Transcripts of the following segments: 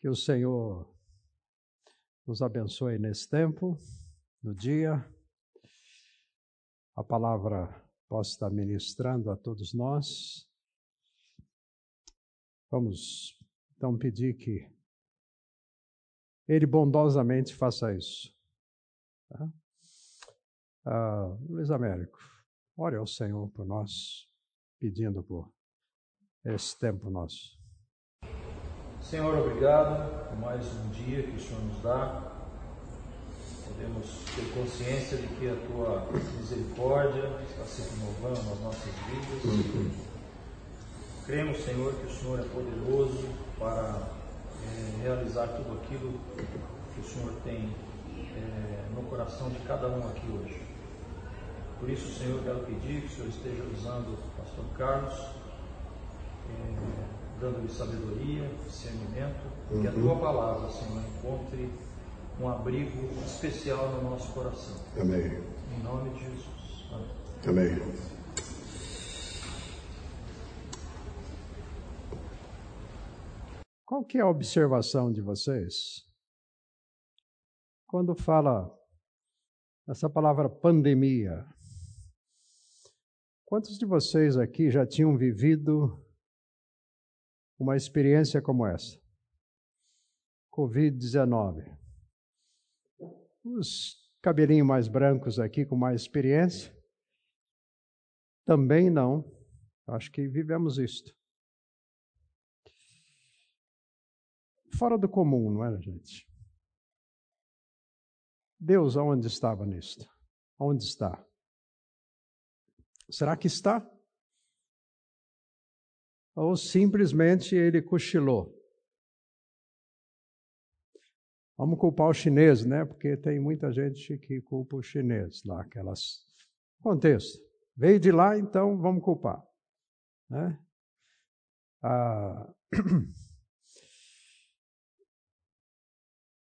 Que o Senhor nos abençoe nesse tempo, no dia. A palavra possa estar ministrando a todos nós. Vamos então pedir que Ele bondosamente faça isso. Tá? Ah, Luiz Américo, ore ao Senhor por nós, pedindo por esse tempo nosso. Senhor, obrigado por mais um dia que o Senhor nos dá. Podemos ter consciência de que a tua misericórdia está se renovando nas nossas vidas. Cremos, Senhor, que o Senhor é poderoso para é, realizar tudo aquilo que o Senhor tem é, no coração de cada um aqui hoje. Por isso, Senhor, quero pedir que o Senhor esteja usando o pastor Carlos. É, dando-lhe sabedoria, discernimento, uhum. que a tua palavra, Senhor, encontre um abrigo especial no nosso coração. Amém. Em nome de Jesus. Amém. Amém. Qual que é a observação de vocês? Quando fala essa palavra pandemia, quantos de vocês aqui já tinham vivido uma experiência como essa. Covid-19. Os cabelinhos mais brancos aqui com mais experiência? Também não. Acho que vivemos isto. Fora do comum, não é, gente? Deus, aonde estava nisto? Onde está? Será que está? Ou simplesmente ele cochilou. Vamos culpar o chinês, né? Porque tem muita gente que culpa o chinês lá, aquelas. Contexto. Veio de lá, então vamos culpar. Né? Ah...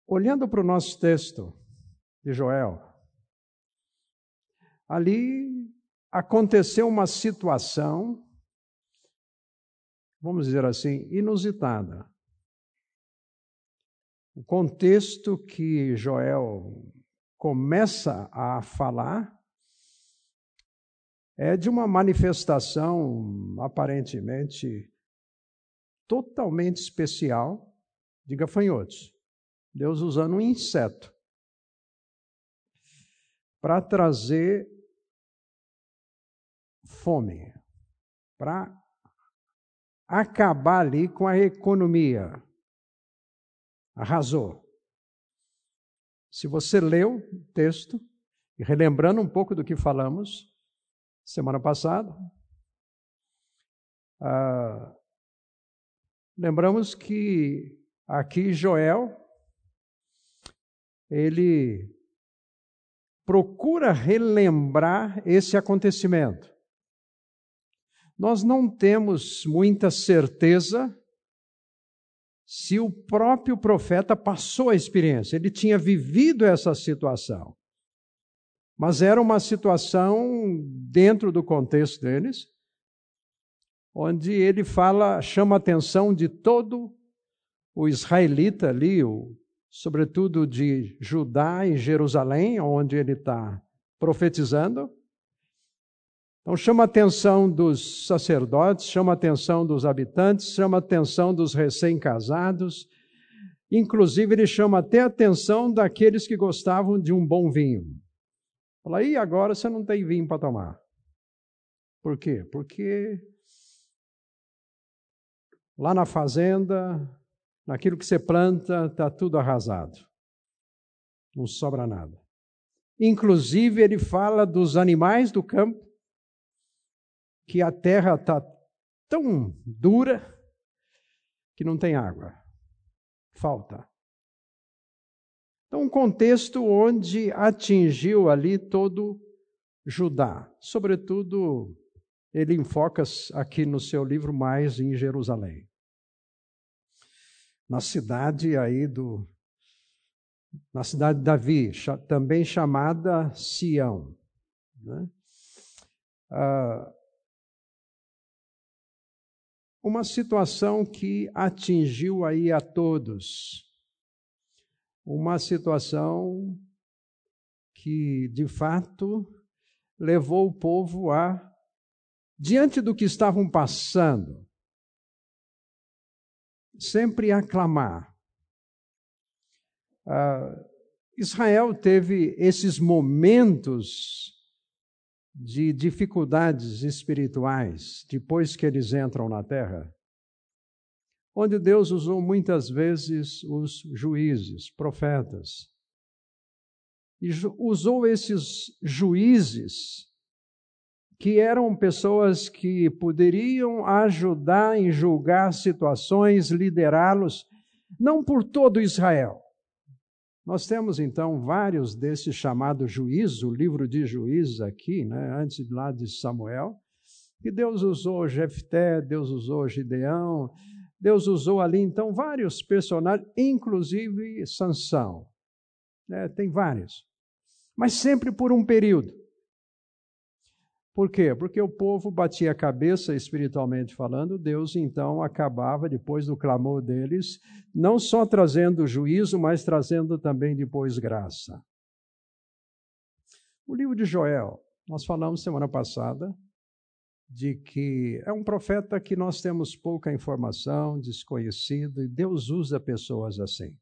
Olhando para o nosso texto de Joel, ali aconteceu uma situação vamos dizer assim, inusitada. O contexto que Joel começa a falar é de uma manifestação aparentemente totalmente especial de gafanhotos. Deus usando um inseto para trazer fome, para acabar ali com a economia. Arrasou. Se você leu o texto, e relembrando um pouco do que falamos semana passada, ah, lembramos que aqui Joel, ele procura relembrar esse acontecimento. Nós não temos muita certeza se o próprio profeta passou a experiência, ele tinha vivido essa situação. Mas era uma situação dentro do contexto deles, onde ele fala, chama a atenção de todo o israelita ali, o, sobretudo de Judá e Jerusalém, onde ele está profetizando, então chama a atenção dos sacerdotes, chama a atenção dos habitantes, chama a atenção dos recém-casados, inclusive ele chama até a atenção daqueles que gostavam de um bom vinho. Fala, e agora você não tem vinho para tomar. Por quê? Porque lá na fazenda, naquilo que você planta, está tudo arrasado. Não sobra nada. Inclusive, ele fala dos animais do campo, que a terra está tão dura que não tem água. Falta. Então, um contexto onde atingiu ali todo Judá. Sobretudo, ele enfoca aqui no seu livro mais em Jerusalém. Na cidade aí do. Na cidade de Davi, também chamada Sião. Né? Ah, uma situação que atingiu aí a todos. Uma situação que, de fato, levou o povo a, diante do que estavam passando, sempre aclamar. Uh, Israel teve esses momentos de dificuldades espirituais depois que eles entram na terra, onde Deus usou muitas vezes os juízes, profetas, e usou esses juízes que eram pessoas que poderiam ajudar em julgar situações, liderá-los, não por todo Israel, nós temos então vários desses chamados juízes, o livro de juízes aqui, né, antes lá de Samuel, que Deus usou Jefté, Deus usou Gideão, Deus usou ali então vários personagens, inclusive Sansão. É, tem vários. Mas sempre por um período. Por quê? Porque o povo batia a cabeça espiritualmente falando, Deus então acabava, depois do clamor deles, não só trazendo juízo, mas trazendo também depois graça. O livro de Joel, nós falamos semana passada de que é um profeta que nós temos pouca informação, desconhecido, e Deus usa pessoas assim.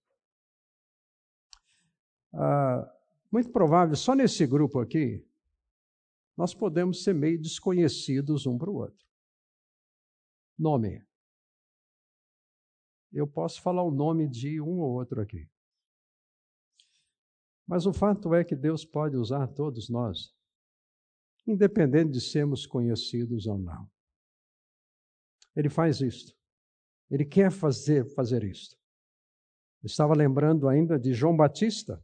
Ah, muito provável, só nesse grupo aqui, nós podemos ser meio desconhecidos um para o outro. Nome. Eu posso falar o nome de um ou outro aqui. Mas o fato é que Deus pode usar todos nós, independente de sermos conhecidos ou não. Ele faz isto. Ele quer fazer, fazer isto. Eu estava lembrando ainda de João Batista.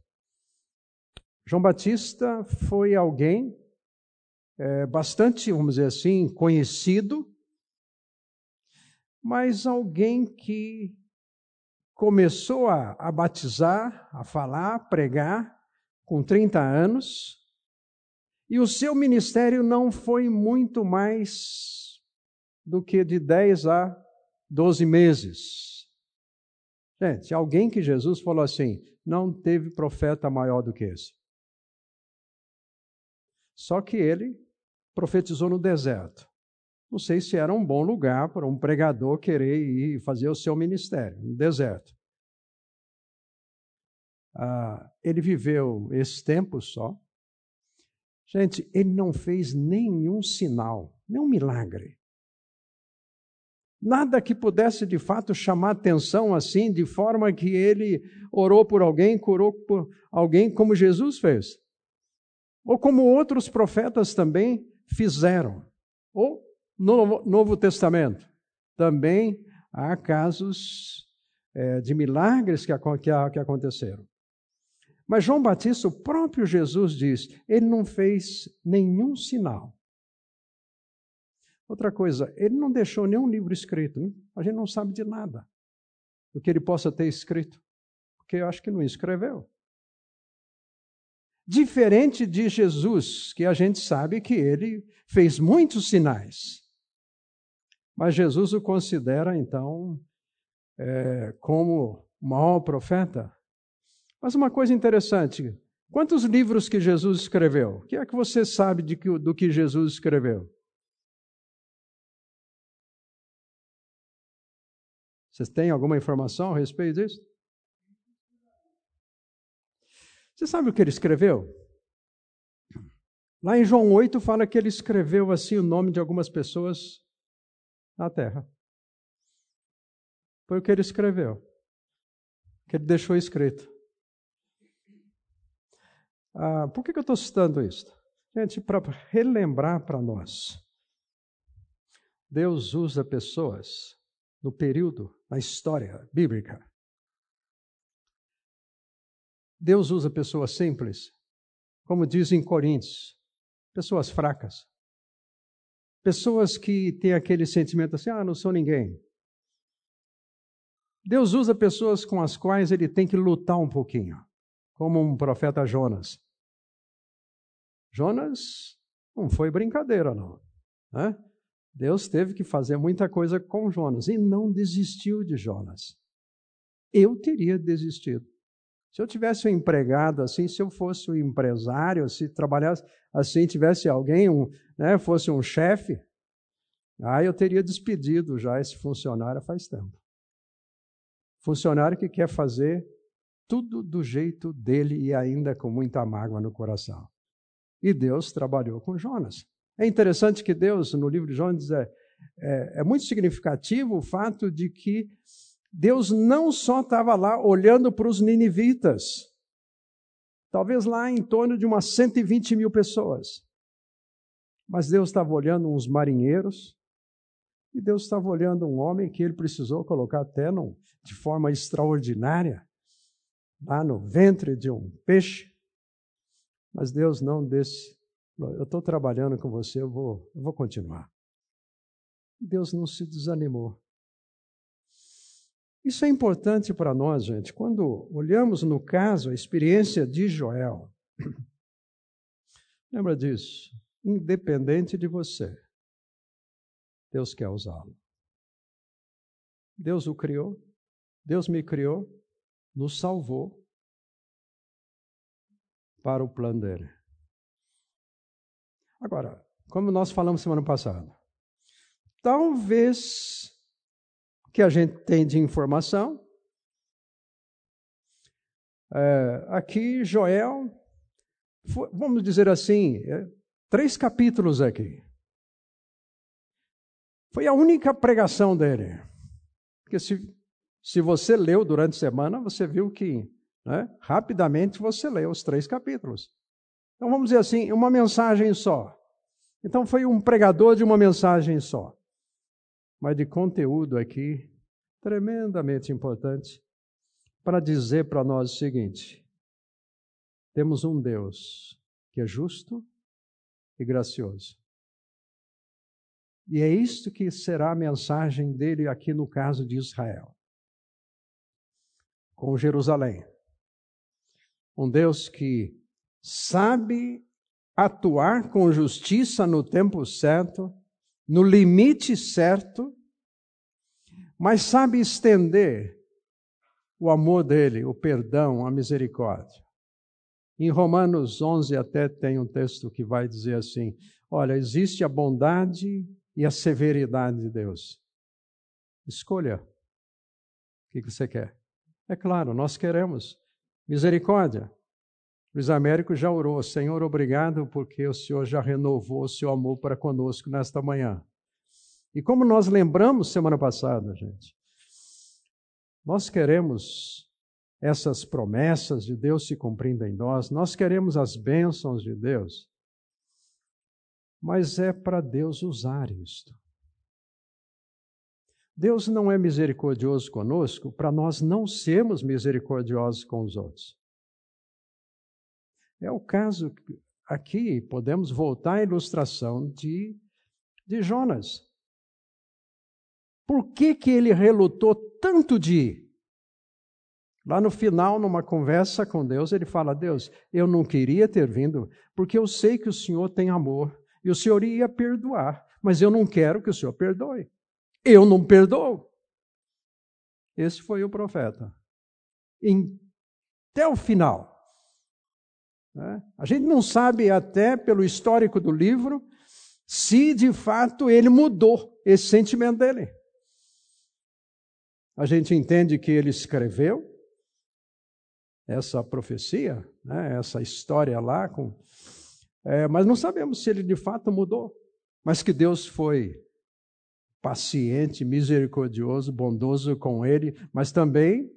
João Batista foi alguém é, bastante, vamos dizer assim, conhecido, mas alguém que começou a, a batizar, a falar, a pregar com 30 anos, e o seu ministério não foi muito mais do que de 10 a 12 meses. Gente, alguém que Jesus falou assim: não teve profeta maior do que esse. Só que ele profetizou no deserto. Não sei se era um bom lugar para um pregador querer ir fazer o seu ministério, no deserto. Ah, ele viveu esse tempo só. Gente, ele não fez nenhum sinal, nenhum milagre. Nada que pudesse de fato chamar atenção assim, de forma que ele orou por alguém, curou por alguém, como Jesus fez. Ou como outros profetas também fizeram. Ou no Novo Testamento, também há casos é, de milagres que, que, que aconteceram. Mas João Batista, o próprio Jesus diz, ele não fez nenhum sinal. Outra coisa, ele não deixou nenhum livro escrito. Hein? A gente não sabe de nada do que ele possa ter escrito, porque eu acho que não escreveu. Diferente de Jesus, que a gente sabe que ele fez muitos sinais. Mas Jesus o considera, então, é, como o maior profeta. Mas uma coisa interessante: quantos livros que Jesus escreveu? O que é que você sabe que, do que Jesus escreveu? Vocês têm alguma informação a respeito disso? Você sabe o que ele escreveu? Lá em João 8 fala que ele escreveu assim o nome de algumas pessoas na terra. Foi o que ele escreveu. Que ele deixou escrito. Ah, por que, que eu estou citando isso? Gente, para relembrar para nós. Deus usa pessoas no período, na história bíblica, Deus usa pessoas simples, como diz em Coríntios, pessoas fracas. Pessoas que têm aquele sentimento assim: ah, não sou ninguém. Deus usa pessoas com as quais ele tem que lutar um pouquinho, como um profeta Jonas. Jonas não foi brincadeira, não. Né? Deus teve que fazer muita coisa com Jonas e não desistiu de Jonas. Eu teria desistido. Se eu tivesse um empregado assim, se eu fosse um empresário, se trabalhasse assim, tivesse alguém, um, né, fosse um chefe, aí eu teria despedido já esse funcionário faz tempo. Funcionário que quer fazer tudo do jeito dele e ainda com muita mágoa no coração. E Deus trabalhou com Jonas. É interessante que Deus, no livro de Jonas, é, é, é muito significativo o fato de que Deus não só estava lá olhando para os ninivitas, talvez lá em torno de umas 120 mil pessoas, mas Deus estava olhando uns marinheiros, e Deus estava olhando um homem que ele precisou colocar até num, de forma extraordinária, lá no ventre de um peixe. Mas Deus não desse. Eu estou trabalhando com você, eu vou, eu vou continuar. Deus não se desanimou. Isso é importante para nós, gente. Quando olhamos no caso a experiência de Joel, lembra disso? Independente de você, Deus quer usá-lo. Deus o criou, Deus me criou, nos salvou para o plano dele. Agora, como nós falamos semana passada, talvez que a gente tem de informação. É, aqui, Joel, foi, vamos dizer assim, é, três capítulos aqui. Foi a única pregação dele. Porque se, se você leu durante a semana, você viu que né, rapidamente você leu os três capítulos. Então vamos dizer assim, uma mensagem só. Então foi um pregador de uma mensagem só mas de conteúdo aqui tremendamente importante para dizer para nós o seguinte: temos um Deus que é justo e gracioso. E é isto que será a mensagem dele aqui no caso de Israel. Com Jerusalém. Um Deus que sabe atuar com justiça no tempo certo no limite certo, mas sabe estender o amor dele, o perdão, a misericórdia. Em Romanos 11 até tem um texto que vai dizer assim: olha, existe a bondade e a severidade de Deus. Escolha. O que você quer? É claro, nós queremos misericórdia. Luiz Américo já orou, Senhor, obrigado porque o Senhor já renovou o seu amor para conosco nesta manhã. E como nós lembramos semana passada, gente, nós queremos essas promessas de Deus se cumprindo em nós, nós queremos as bênçãos de Deus, mas é para Deus usar isto. Deus não é misericordioso conosco para nós não sermos misericordiosos com os outros. É o caso aqui, podemos voltar à ilustração de, de Jonas. Por que, que ele relutou tanto de ir? Lá no final, numa conversa com Deus, ele fala: Deus, eu não queria ter vindo, porque eu sei que o Senhor tem amor e o Senhor ia perdoar, mas eu não quero que o Senhor perdoe. Eu não perdoo. Esse foi o profeta. Até o final. Né? A gente não sabe, até pelo histórico do livro, se de fato ele mudou esse sentimento dele. A gente entende que ele escreveu essa profecia, né, essa história lá, com, é, mas não sabemos se ele de fato mudou. Mas que Deus foi paciente, misericordioso, bondoso com ele, mas também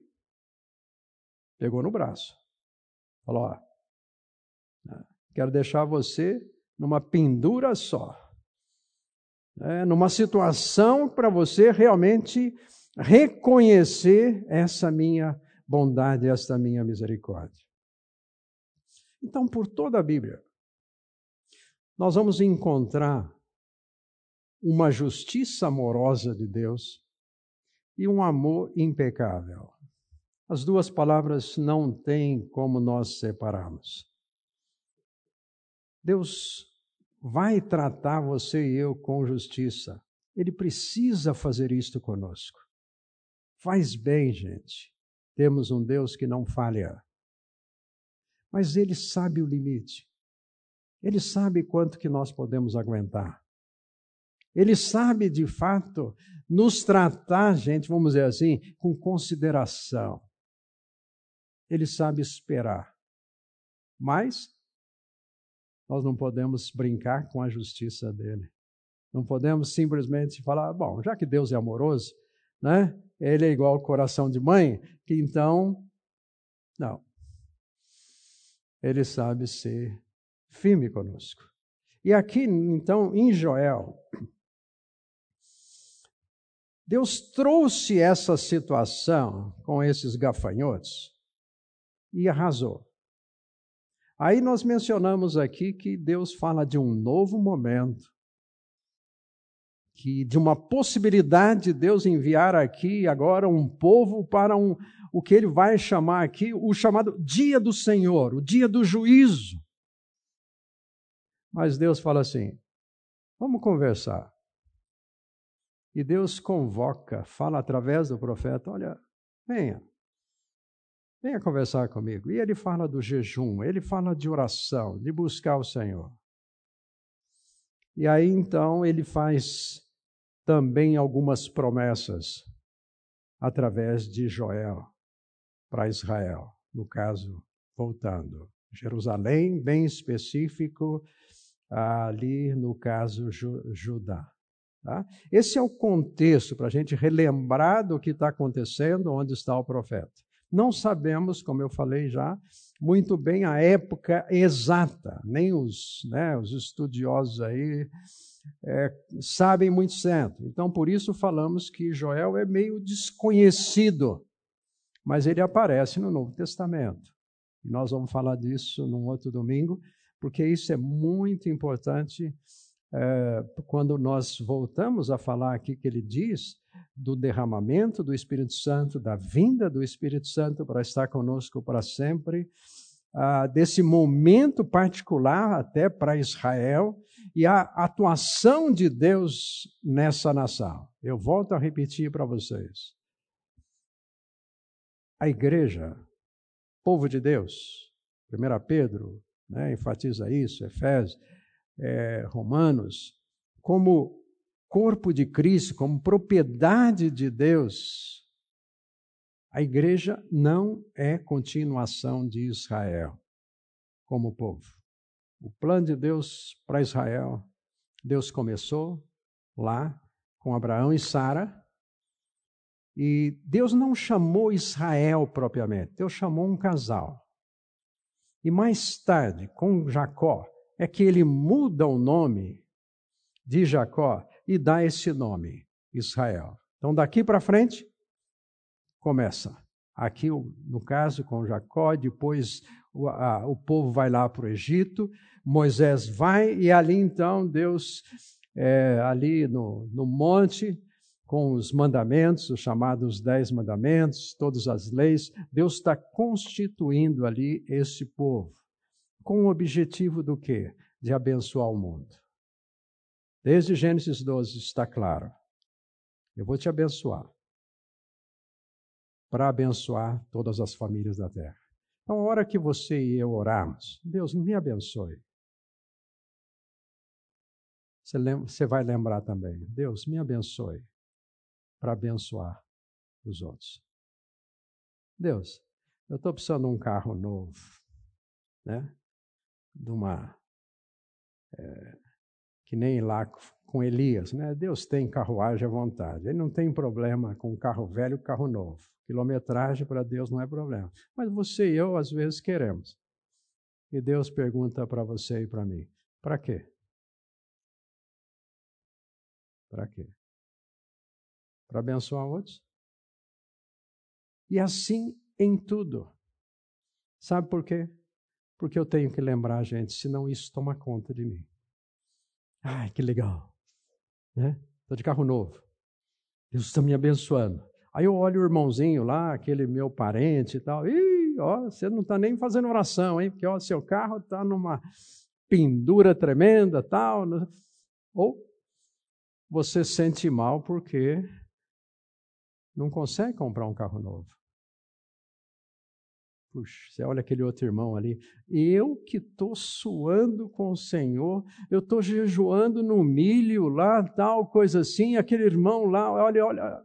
pegou no braço. Falou: ó, Quero deixar você numa pendura só. É, numa situação para você realmente reconhecer essa minha bondade, essa minha misericórdia. Então, por toda a Bíblia, nós vamos encontrar uma justiça amorosa de Deus e um amor impecável. As duas palavras não têm como nós separarmos. Deus vai tratar você e eu com justiça. Ele precisa fazer isto conosco. Faz bem, gente. Temos um Deus que não falha. Mas ele sabe o limite. Ele sabe quanto que nós podemos aguentar. Ele sabe, de fato, nos tratar, gente, vamos dizer assim, com consideração. Ele sabe esperar. Mas nós não podemos brincar com a justiça dele. Não podemos simplesmente falar, bom, já que Deus é amoroso, né? Ele é igual ao coração de mãe, que então não. Ele sabe ser firme conosco. E aqui, então, em Joel, Deus trouxe essa situação com esses gafanhotos e arrasou. Aí nós mencionamos aqui que Deus fala de um novo momento, que de uma possibilidade de Deus enviar aqui agora um povo para um, o que ele vai chamar aqui o chamado dia do Senhor, o dia do juízo. Mas Deus fala assim: vamos conversar. E Deus convoca, fala através do profeta: olha, venha, venha conversar comigo. E ele fala do jejum, ele fala de oração, de buscar o Senhor. E aí então ele faz também algumas promessas através de Joel para Israel, no caso, voltando. Jerusalém, bem específico, ali no caso Judá. Tá? Esse é o contexto para a gente relembrar do que está acontecendo, onde está o profeta. Não sabemos, como eu falei já, muito bem a época exata, nem os, né, os estudiosos aí é, sabem muito certo. Então, por isso falamos que Joel é meio desconhecido, mas ele aparece no Novo Testamento. E nós vamos falar disso num outro domingo, porque isso é muito importante é, quando nós voltamos a falar aqui que ele diz do derramamento do Espírito Santo, da vinda do Espírito Santo para estar conosco para sempre, ah, desse momento particular até para Israel e a atuação de Deus nessa nação. Eu volto a repetir para vocês. A igreja, povo de Deus, 1 Pedro né, enfatiza isso, Efésios, é, Romanos, como corpo de Cristo, como propriedade de Deus, a igreja não é continuação de Israel como povo. O plano de Deus para Israel, Deus começou lá com Abraão e Sara, e Deus não chamou Israel propriamente, Deus chamou um casal. E mais tarde, com Jacó, é que ele muda o nome de Jacó e dá esse nome, Israel. Então, daqui para frente, começa. Aqui, no caso, com Jacó, depois o, a, o povo vai lá para o Egito, Moisés vai, e ali então Deus, é, ali no, no monte, com os mandamentos, os chamados dez mandamentos, todas as leis, Deus está constituindo ali esse povo com o objetivo do quê? De abençoar o mundo. Desde Gênesis 12 está claro. Eu vou te abençoar. Para abençoar todas as famílias da terra. Então, a hora que você e eu orarmos, Deus me abençoe. Você, você vai lembrar também, Deus me abençoe para abençoar os outros. Deus, eu estou precisando de um carro novo, né? de uma. É, que nem lá com Elias, né? Deus tem carruagem à vontade. Ele não tem problema com carro velho e carro novo. Quilometragem para Deus não é problema. Mas você e eu, às vezes, queremos. E Deus pergunta para você e para mim: para quê? Para quê? Para abençoar outros? E assim em tudo. Sabe por quê? Porque eu tenho que lembrar, gente, senão isso toma conta de mim. Ai, que legal. Né? Estou de carro novo. Deus está me abençoando. Aí eu olho o irmãozinho lá, aquele meu parente e tal. Ih, ó, você não está nem fazendo oração, hein? Porque ó, seu carro está numa pendura tremenda tal. Ou você sente mal porque não consegue comprar um carro novo. Puxa, você olha aquele outro irmão ali. Eu que estou suando com o Senhor, eu estou jejuando no milho lá, tal, coisa assim. Aquele irmão lá, olha, olha.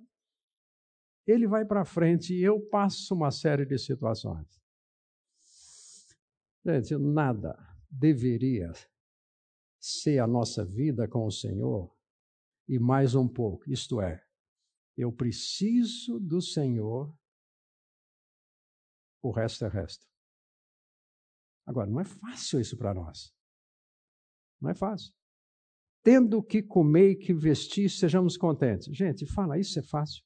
Ele vai para frente e eu passo uma série de situações. Gente, nada deveria ser a nossa vida com o Senhor e mais um pouco. Isto é, eu preciso do Senhor, o resto é resto. Agora, não é fácil isso para nós. Não é fácil. Tendo que comer e que vestir, sejamos contentes. Gente, fala, isso é fácil.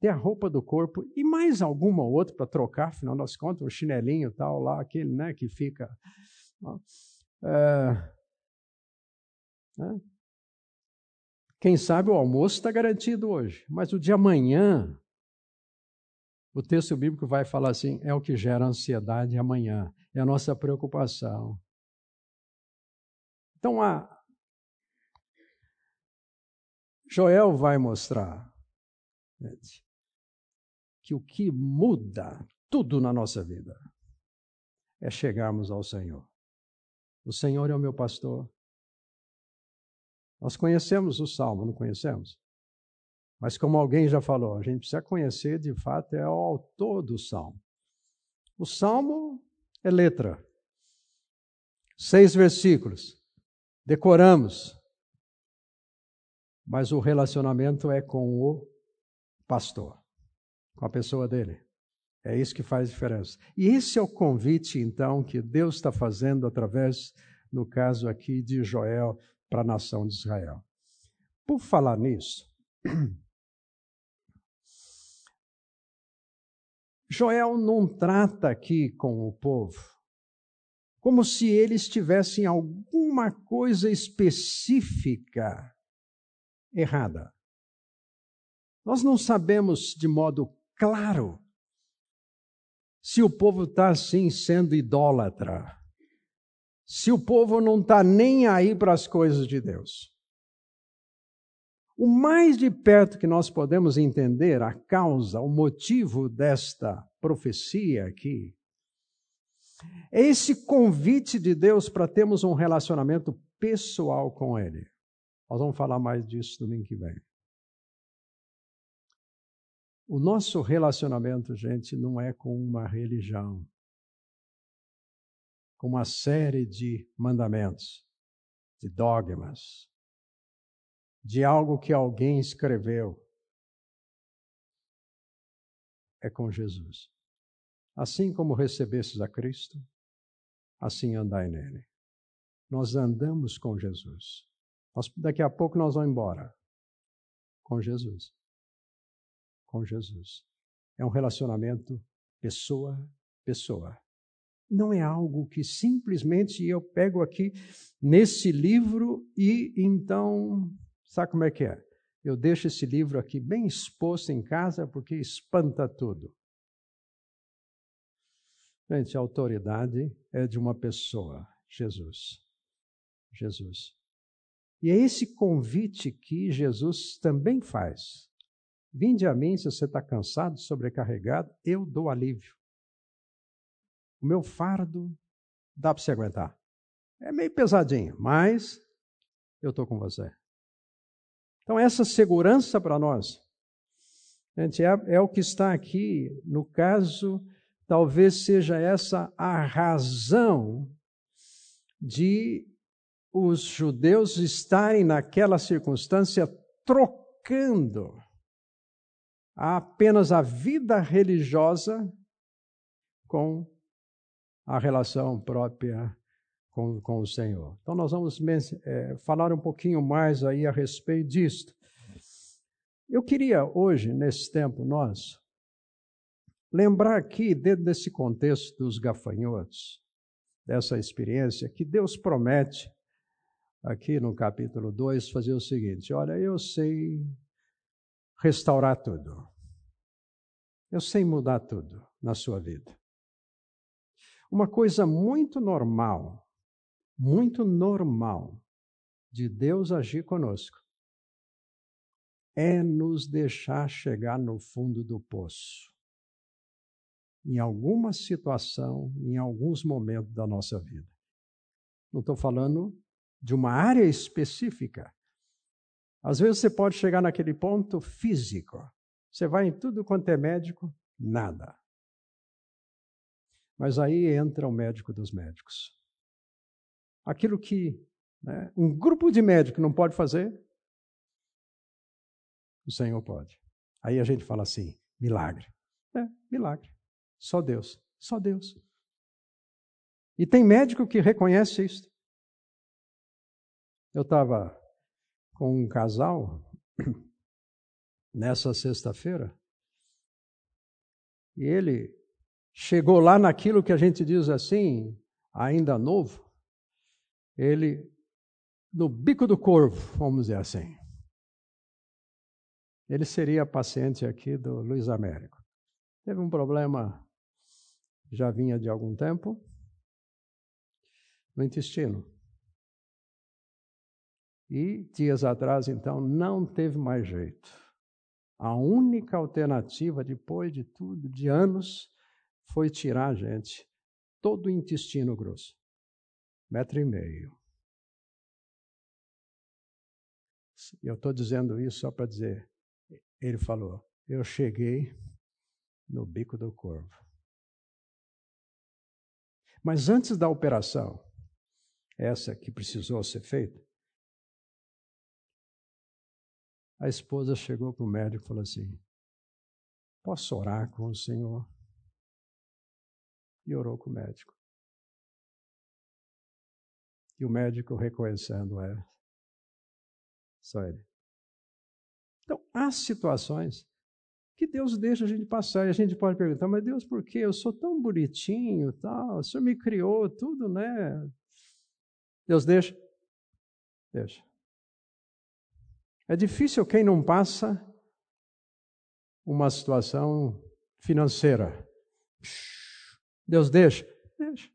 Ter a roupa do corpo e mais alguma ou outra para trocar, afinal das contas, o chinelinho tal lá, aquele né, que fica. É, né? Quem sabe o almoço está garantido hoje, mas o de amanhã, o texto bíblico vai falar assim: é o que gera ansiedade amanhã, é a nossa preocupação. Então, a Joel vai mostrar que o que muda tudo na nossa vida é chegarmos ao Senhor. O Senhor é o meu pastor, nós conhecemos o Salmo, não conhecemos? Mas como alguém já falou, a gente precisa conhecer de fato é o autor do Salmo. O Salmo é letra. Seis versículos. Decoramos. Mas o relacionamento é com o pastor, com a pessoa dele. É isso que faz diferença. E esse é o convite, então, que Deus está fazendo através, no caso aqui, de Joel para a nação de Israel. Por falar nisso, Joel não trata aqui com o povo como se eles tivessem alguma coisa específica errada. Nós não sabemos de modo claro se o povo está assim sendo idólatra se o povo não está nem aí para as coisas de Deus. O mais de perto que nós podemos entender a causa, o motivo desta profecia aqui, é esse convite de Deus para termos um relacionamento pessoal com Ele. Nós vamos falar mais disso domingo que vem. O nosso relacionamento, gente, não é com uma religião com uma série de mandamentos, de dogmas, de algo que alguém escreveu. É com Jesus. Assim como recebestes a Cristo, assim andai nele. Nós andamos com Jesus. Nós, daqui a pouco nós vamos embora. Com Jesus. Com Jesus. É um relacionamento pessoa-pessoa não é algo que simplesmente eu pego aqui nesse livro e então, sabe como é que é? Eu deixo esse livro aqui bem exposto em casa porque espanta tudo. Gente, a autoridade é de uma pessoa, Jesus. Jesus. E é esse convite que Jesus também faz. Vinde a mim se você está cansado, sobrecarregado, eu dou alívio. O meu fardo dá para você aguentar. É meio pesadinho, mas eu estou com você. Então, essa segurança para nós, gente, é, é o que está aqui. No caso, talvez seja essa a razão de os judeus estarem naquela circunstância trocando apenas a vida religiosa com a relação própria com, com o Senhor. Então, nós vamos é, falar um pouquinho mais aí a respeito disto. Eu queria hoje, nesse tempo nosso, lembrar aqui, dentro desse contexto dos gafanhotos, dessa experiência, que Deus promete, aqui no capítulo 2, fazer o seguinte: olha, eu sei restaurar tudo. Eu sei mudar tudo na sua vida. Uma coisa muito normal, muito normal de Deus agir conosco é nos deixar chegar no fundo do poço. Em alguma situação, em alguns momentos da nossa vida. Não estou falando de uma área específica. Às vezes você pode chegar naquele ponto físico. Você vai em tudo quanto é médico, nada. Mas aí entra o médico dos médicos. Aquilo que né, um grupo de médicos não pode fazer, o Senhor pode. Aí a gente fala assim: milagre. É, milagre. Só Deus. Só Deus. E tem médico que reconhece isso. Eu estava com um casal nessa sexta-feira e ele chegou lá naquilo que a gente diz assim, ainda novo, ele no bico do corvo, vamos dizer assim. Ele seria paciente aqui do Luiz Américo. Teve um problema, já vinha de algum tempo, no intestino. E dias atrás, então, não teve mais jeito. A única alternativa, depois de tudo, de anos, foi tirar a gente todo o intestino grosso. Metro e meio. Eu estou dizendo isso só para dizer, ele falou: Eu cheguei no bico do corvo. Mas antes da operação, essa que precisou ser feita, a esposa chegou para o médico e falou assim: Posso orar com o Senhor? E orou com o médico. E o médico reconhecendo ela. Só ele. Então, há situações que Deus deixa a gente passar e a gente pode perguntar, mas Deus, por quê? Eu sou tão bonitinho, tal, o Senhor me criou tudo, né? Deus deixa? Deixa. É difícil quem não passa uma situação financeira. Deus deixa? Deixa.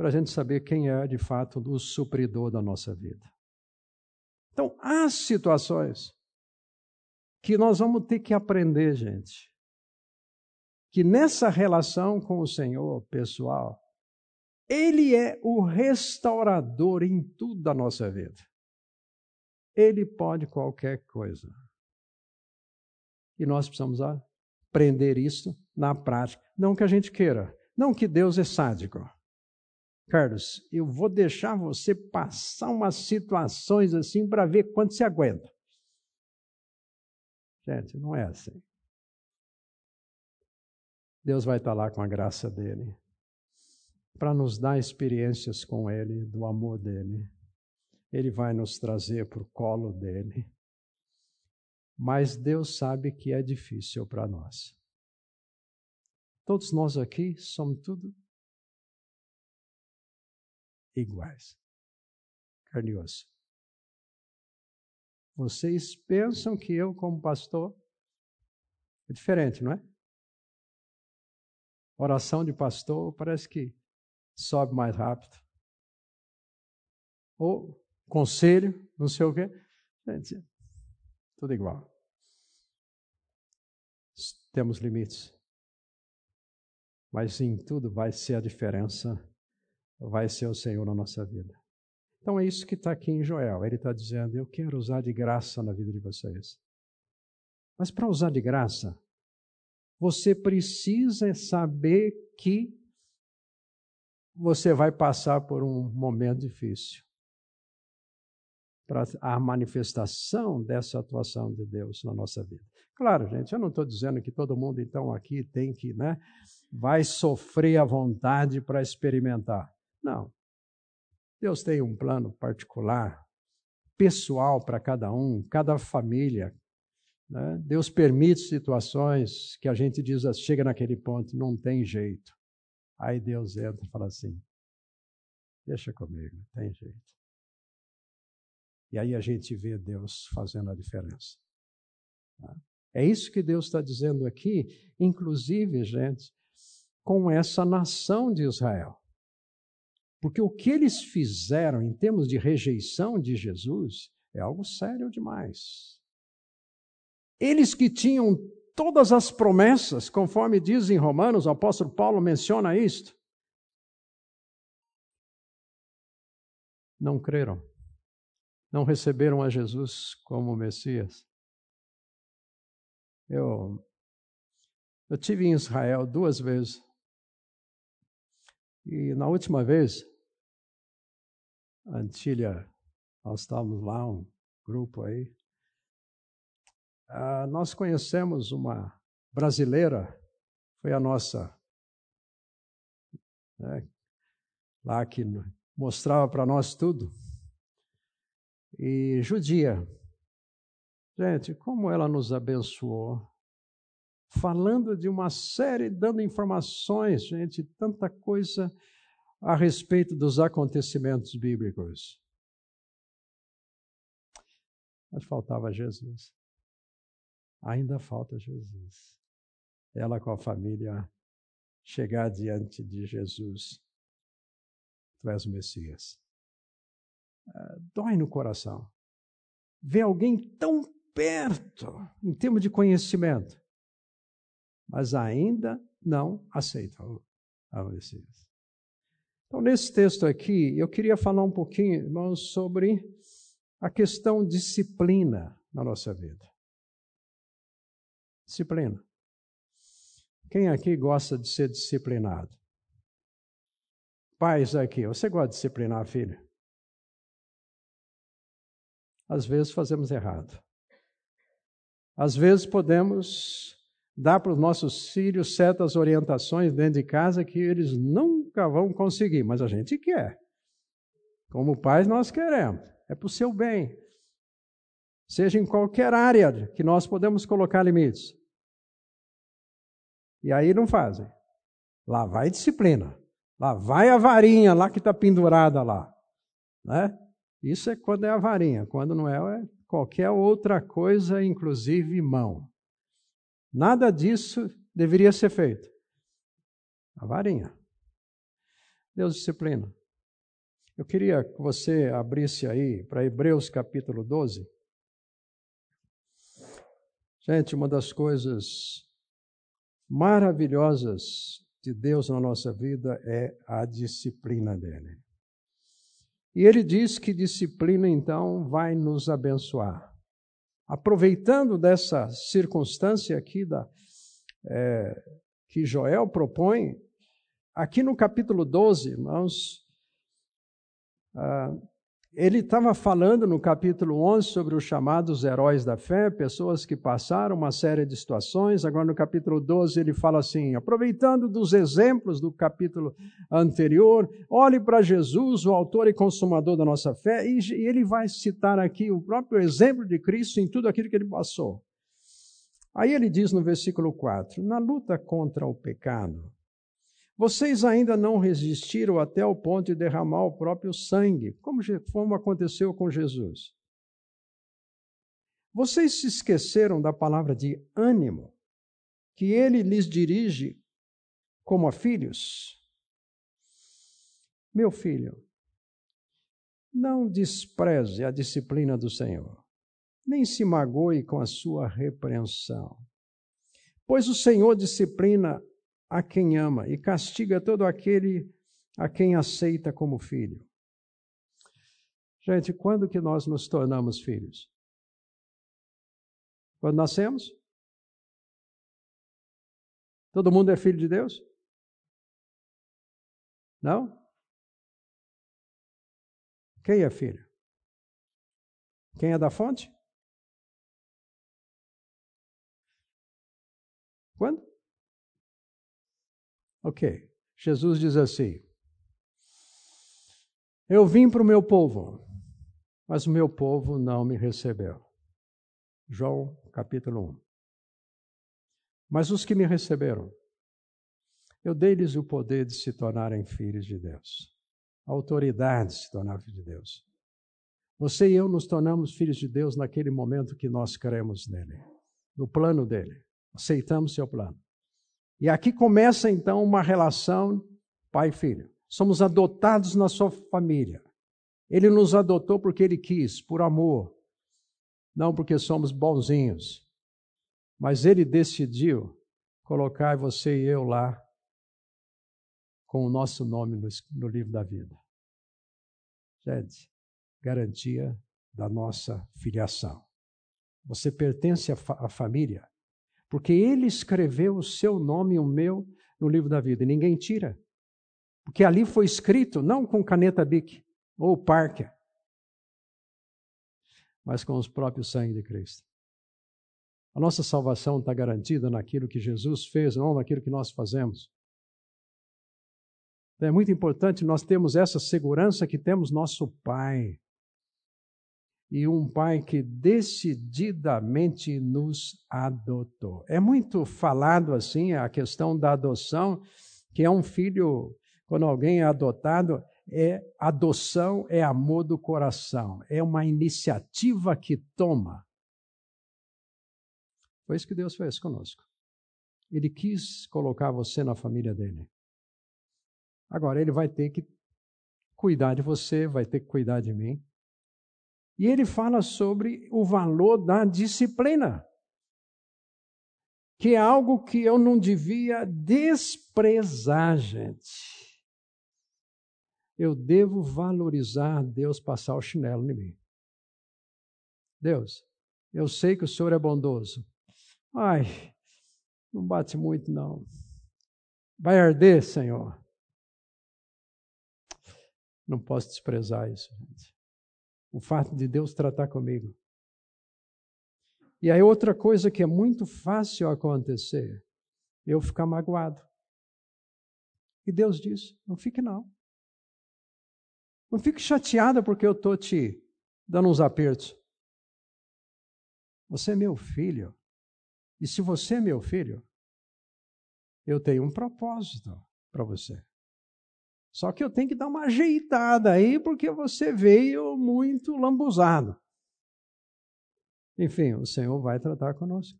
Para a gente saber quem é de fato o supridor da nossa vida. Então, há situações que nós vamos ter que aprender, gente, que nessa relação com o Senhor pessoal, Ele é o restaurador em tudo da nossa vida. Ele pode qualquer coisa. E nós precisamos aprender isso na prática. Não que a gente queira, não que Deus é sádico. Carlos, eu vou deixar você passar umas situações assim para ver quanto você aguenta. Gente, não é assim. Deus vai estar lá com a graça dele para nos dar experiências com ele, do amor dele. Ele vai nos trazer para o colo dele. Mas Deus sabe que é difícil para nós. Todos nós aqui somos tudo iguais. Carne e osso. Vocês pensam que eu, como pastor, é diferente, não é? Oração de pastor parece que sobe mais rápido. Ou conselho, não sei o quê. Gente, tudo igual. Temos limites. Mas em tudo vai ser a diferença vai ser o Senhor na nossa vida. Então é isso que está aqui em Joel. Ele está dizendo: Eu quero usar de graça na vida de vocês. Mas para usar de graça, você precisa saber que você vai passar por um momento difícil. Para a manifestação dessa atuação de Deus na nossa vida. Claro, gente, eu não estou dizendo que todo mundo então aqui tem que, né, vai sofrer à vontade para experimentar. Não. Deus tem um plano particular, pessoal para cada um, cada família. Né? Deus permite situações que a gente diz, chega naquele ponto, não tem jeito. Aí Deus entra e fala assim: deixa comigo, tem jeito. E aí a gente vê Deus fazendo a diferença. Tá? É isso que Deus está dizendo aqui, inclusive, gente, com essa nação de Israel. Porque o que eles fizeram em termos de rejeição de Jesus é algo sério demais. Eles que tinham todas as promessas, conforme diz em Romanos, o apóstolo Paulo menciona isto, não creram, não receberam a Jesus como Messias. Eu, eu tive em Israel duas vezes. E na última vez, Antilha, nós estávamos lá, um grupo aí. Ah, nós conhecemos uma brasileira, foi a nossa, né, lá que mostrava para nós tudo. E judia. Gente, como ela nos abençoou. Falando de uma série, dando informações, gente, tanta coisa a respeito dos acontecimentos bíblicos. Mas faltava Jesus. Ainda falta Jesus. Ela com a família chegar diante de Jesus. Tu és o Messias. Uh, dói no coração. Ver alguém tão perto em termos de conhecimento, mas ainda não aceita o Messias. Então, nesse texto aqui, eu queria falar um pouquinho, irmãos, sobre a questão disciplina na nossa vida. Disciplina. Quem aqui gosta de ser disciplinado? Pais aqui, você gosta de disciplinar a filha? Às vezes fazemos errado. Às vezes podemos dar para os nossos filhos certas orientações dentro de casa que eles nunca vão conseguir, mas a gente quer. Como pais, nós queremos. É para o seu bem. Seja em qualquer área que nós podemos colocar limites. E aí não fazem. Lá vai disciplina. Lá vai a varinha lá que está pendurada lá. Né? Isso é quando é a varinha. Quando não é, é qualquer outra coisa, inclusive mão. Nada disso deveria ser feito. A varinha. Deus disciplina. Eu queria que você abrisse aí para Hebreus capítulo 12. Gente, uma das coisas maravilhosas de Deus na nossa vida é a disciplina dele. E ele diz que disciplina, então, vai nos abençoar aproveitando dessa circunstância aqui da, é, que Joel propõe, aqui no capítulo 12, irmãos, ah, ele estava falando no capítulo 11 sobre os chamados heróis da fé, pessoas que passaram uma série de situações. Agora, no capítulo 12, ele fala assim: aproveitando dos exemplos do capítulo anterior, olhe para Jesus, o autor e consumador da nossa fé, e ele vai citar aqui o próprio exemplo de Cristo em tudo aquilo que ele passou. Aí ele diz no versículo 4: na luta contra o pecado, vocês ainda não resistiram até o ponto de derramar o próprio sangue, como, como aconteceu com Jesus. Vocês se esqueceram da palavra de ânimo, que ele lhes dirige como a filhos? Meu filho, não despreze a disciplina do Senhor, nem se magoe com a sua repreensão. Pois o Senhor disciplina a quem ama e castiga todo aquele a quem aceita como filho. Gente, quando que nós nos tornamos filhos? Quando nascemos? Todo mundo é filho de Deus? Não? Quem é filho? Quem é da fonte? Quando? Ok. Jesus diz assim: Eu vim para o meu povo, mas o meu povo não me recebeu. João capítulo 1. Mas os que me receberam, eu dei-lhes o poder de se tornarem filhos de Deus, a autoridade de se tornar filho de Deus. Você e eu nos tornamos filhos de Deus naquele momento que nós cremos nele, no plano dele, aceitamos seu plano. E aqui começa então uma relação pai-filho. Somos adotados na sua família. Ele nos adotou porque ele quis, por amor, não porque somos bonzinhos. Mas ele decidiu colocar você e eu lá com o nosso nome no, no livro da vida. Gente, garantia da nossa filiação. Você pertence à, fa à família, porque ele escreveu o seu nome e o meu no livro da vida, e ninguém tira. Porque ali foi escrito, não com caneta Bic ou Parker, mas com os próprios sangue de Cristo. A nossa salvação está garantida naquilo que Jesus fez, não naquilo que nós fazemos. É muito importante nós termos essa segurança que temos nosso Pai. E um Pai que decididamente nos adotou. É muito falado assim a questão da adoção, que é um filho, quando alguém é adotado, é adoção, é amor do coração, é uma iniciativa que toma. Foi isso que Deus fez conosco. Ele quis colocar você na família dele. Agora ele vai ter que cuidar de você, vai ter que cuidar de mim. E ele fala sobre o valor da disciplina, que é algo que eu não devia desprezar, gente eu devo valorizar Deus passar o chinelo em mim. Deus, eu sei que o Senhor é bondoso. Ai, não bate muito, não. Vai arder, Senhor. Não posso desprezar isso, gente. O fato de Deus tratar comigo. E aí, outra coisa que é muito fácil acontecer, eu ficar magoado. E Deus diz: não fique não. Não fique chateada porque eu estou te dando uns apertos. Você é meu filho. E se você é meu filho, eu tenho um propósito para você. Só que eu tenho que dar uma ajeitada aí, porque você veio muito lambuzado. Enfim, o Senhor vai tratar conosco.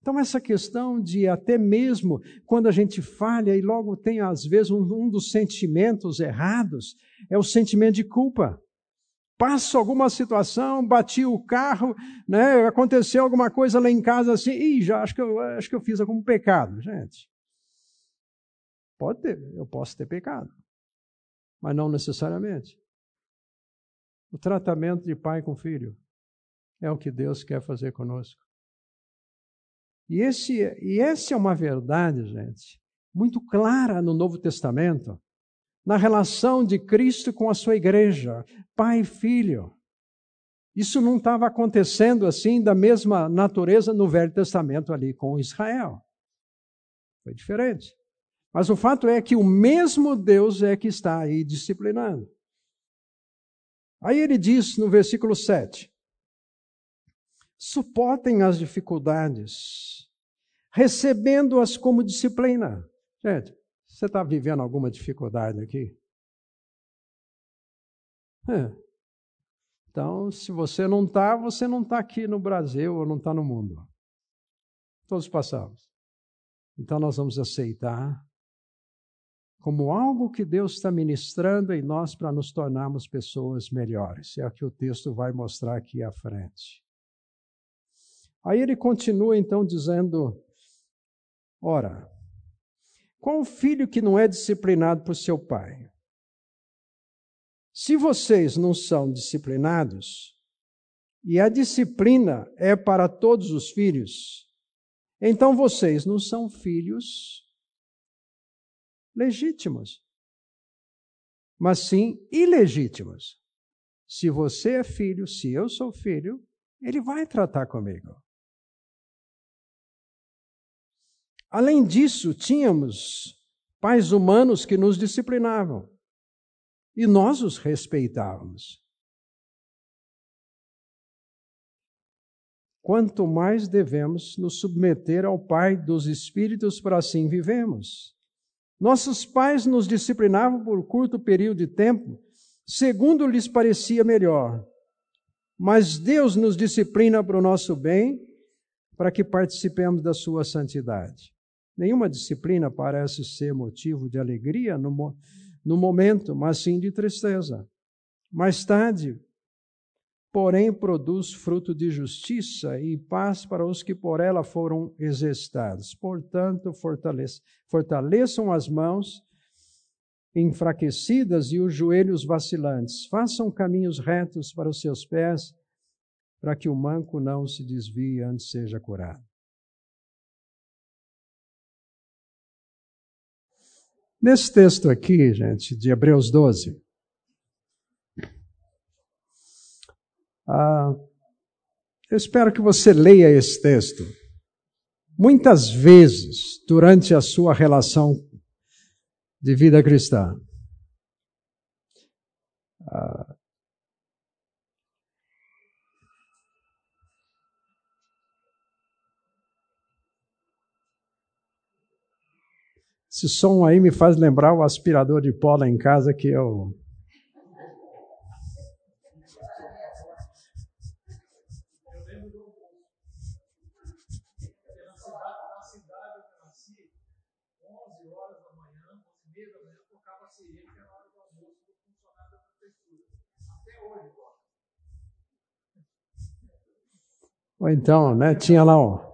Então, essa questão de até mesmo quando a gente falha e logo tem, às vezes, um, um dos sentimentos errados, é o sentimento de culpa. Passo alguma situação, bati o carro, né, aconteceu alguma coisa lá em casa assim, e já acho que, eu, acho que eu fiz algum pecado. Gente, pode ter, eu posso ter pecado, mas não necessariamente. O tratamento de pai com filho é o que Deus quer fazer conosco. E, esse, e essa é uma verdade, gente, muito clara no Novo Testamento, na relação de Cristo com a sua igreja, pai e filho. Isso não estava acontecendo assim, da mesma natureza no Velho Testamento ali com Israel. Foi diferente. Mas o fato é que o mesmo Deus é que está aí disciplinando. Aí ele diz no versículo 7: suportem as dificuldades, recebendo-as como disciplina. Gente, você está vivendo alguma dificuldade aqui? É. Então, se você não está, você não está aqui no Brasil ou não está no mundo. Todos passamos. Então, nós vamos aceitar como algo que Deus está ministrando em nós para nos tornarmos pessoas melhores. É o que o texto vai mostrar aqui à frente. Aí ele continua então dizendo: Ora, qual o filho que não é disciplinado por seu pai? Se vocês não são disciplinados, e a disciplina é para todos os filhos, então vocês não são filhos legítimos, mas sim ilegítimos. Se você é filho, se eu sou filho, ele vai tratar comigo. Além disso, tínhamos pais humanos que nos disciplinavam e nós os respeitávamos. Quanto mais devemos nos submeter ao Pai dos Espíritos para assim vivemos. Nossos pais nos disciplinavam por curto período de tempo, segundo lhes parecia melhor. Mas Deus nos disciplina para o nosso bem, para que participemos da sua santidade. Nenhuma disciplina parece ser motivo de alegria no, no momento, mas sim de tristeza. Mais tarde, porém, produz fruto de justiça e paz para os que por ela foram exercitados. Portanto, fortaleçam as mãos enfraquecidas e os joelhos vacilantes. Façam caminhos retos para os seus pés, para que o manco não se desvie antes seja curado. Nesse texto aqui, gente, de Hebreus 12, ah, eu espero que você leia esse texto muitas vezes durante a sua relação de vida cristã. Ah, esse som aí me faz lembrar o aspirador de pó lá em casa que eu Ou então, né, tinha lá um,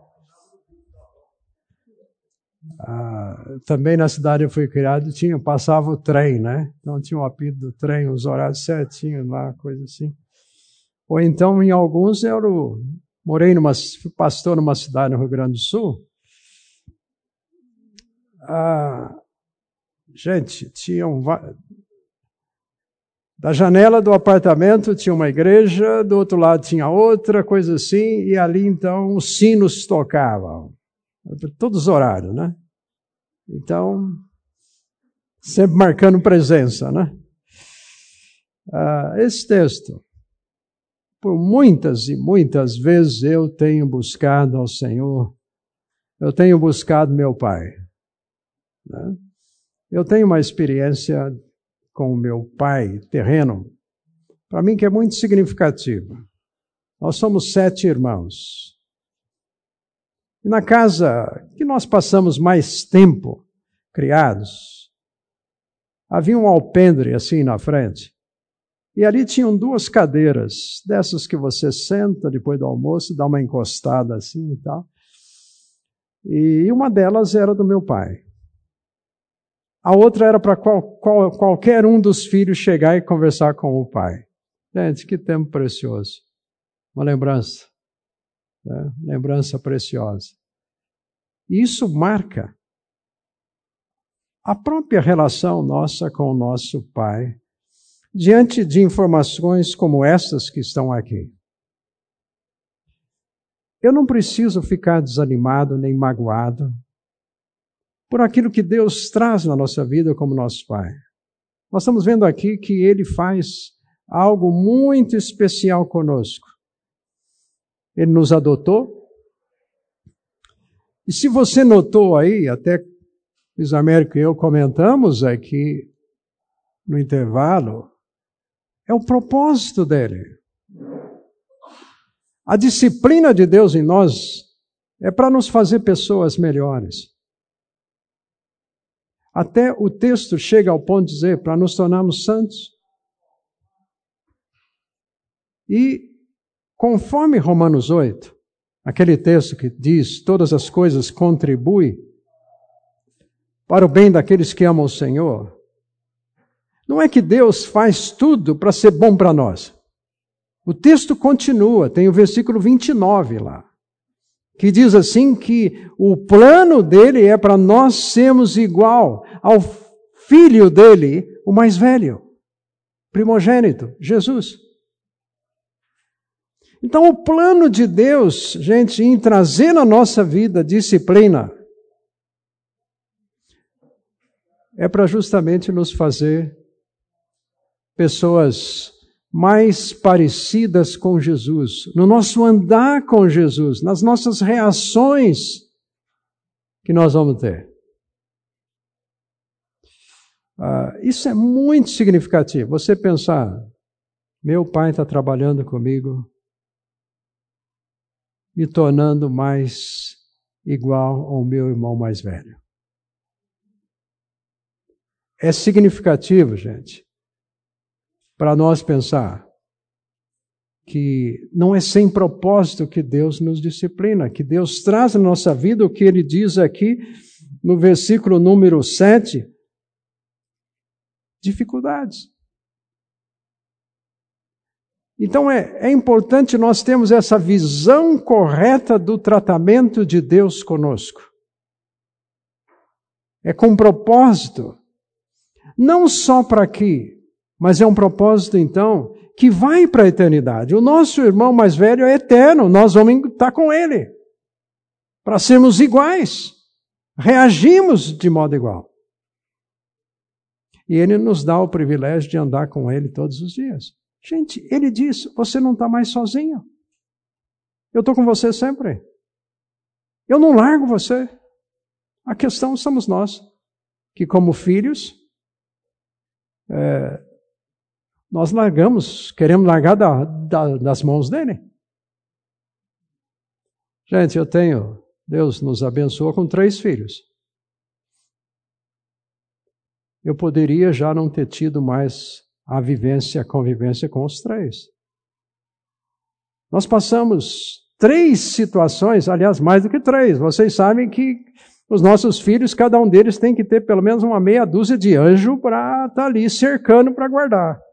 ah, também na cidade eu fui criado, tinha, passava o trem, né? Então tinha um apito do trem, os horários certinhos lá, coisa assim. Ou então, em alguns, eu morei numa, pastor numa cidade no Rio Grande do Sul. Ah, gente, tinham da janela do apartamento tinha uma igreja, do outro lado tinha outra, coisa assim, e ali então os sinos tocavam. Todos os horários, né? Então, sempre marcando presença, né? Ah, esse texto, por muitas e muitas vezes eu tenho buscado ao Senhor, eu tenho buscado meu Pai. Né? Eu tenho uma experiência com o meu pai terreno, para mim que é muito significativo. Nós somos sete irmãos. E na casa que nós passamos mais tempo criados, havia um alpendre assim na frente. E ali tinham duas cadeiras, dessas que você senta depois do almoço, dá uma encostada assim e tal. E uma delas era do meu pai. A outra era para qual, qual, qualquer um dos filhos chegar e conversar com o pai. Gente, que tempo precioso. Uma lembrança. Né? Lembrança preciosa. Isso marca a própria relação nossa com o nosso pai diante de informações como essas que estão aqui. Eu não preciso ficar desanimado nem magoado por aquilo que Deus traz na nossa vida como nosso Pai. Nós estamos vendo aqui que Ele faz algo muito especial conosco. Ele nos adotou. E se você notou aí, até Luiz Américo e eu comentamos aqui no intervalo, é o propósito dele. A disciplina de Deus em nós é para nos fazer pessoas melhores. Até o texto chega ao ponto de dizer para nos tornarmos santos. E conforme Romanos 8, aquele texto que diz todas as coisas contribuem para o bem daqueles que amam o Senhor, não é que Deus faz tudo para ser bom para nós. O texto continua, tem o versículo 29 lá que diz assim que o plano dele é para nós sermos igual ao filho dele, o mais velho, primogênito, Jesus. Então, o plano de Deus, gente, em trazer na nossa vida disciplina, é para justamente nos fazer pessoas mais parecidas com Jesus, no nosso andar com Jesus, nas nossas reações que nós vamos ter. Uh, isso é muito significativo. Você pensar, meu pai está trabalhando comigo, me tornando mais igual ao meu irmão mais velho. É significativo, gente, para nós pensar que não é sem propósito que Deus nos disciplina, que Deus traz na nossa vida o que ele diz aqui no versículo número 7, dificuldades. Então é, é importante nós termos essa visão correta do tratamento de Deus conosco. É com propósito. Não só para aqui, mas é um propósito, então, que vai para a eternidade. O nosso irmão mais velho é eterno, nós vamos estar com ele. Para sermos iguais. Reagimos de modo igual. E ele nos dá o privilégio de andar com ele todos os dias. Gente, ele diz: você não está mais sozinho. Eu estou com você sempre. Eu não largo você. A questão somos nós, que como filhos, é, nós largamos, queremos largar da, da, das mãos dele. Gente, eu tenho, Deus nos abençoou com três filhos. Eu poderia já não ter tido mais a vivência, a convivência com os três. Nós passamos três situações, aliás, mais do que três. Vocês sabem que os nossos filhos, cada um deles tem que ter pelo menos uma meia dúzia de anjo para estar tá ali cercando para guardar.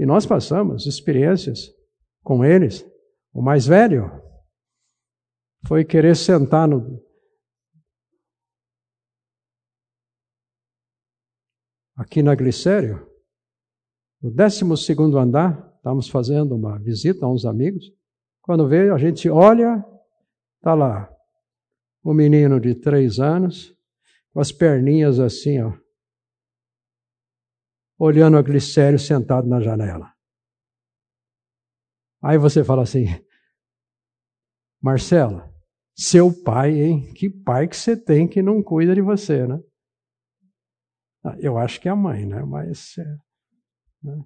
E nós passamos experiências com eles. O mais velho foi querer sentar no, aqui na Glicério, no 12 andar, estávamos fazendo uma visita a uns amigos. Quando veio, a gente olha, está lá o um menino de três anos, com as perninhas assim, ó, olhando a Glicério sentado na janela. Aí você fala assim, Marcela, seu pai, hein? Que pai que você tem que não cuida de você, né? Ah, eu acho que é a mãe, né? Mas. É, né?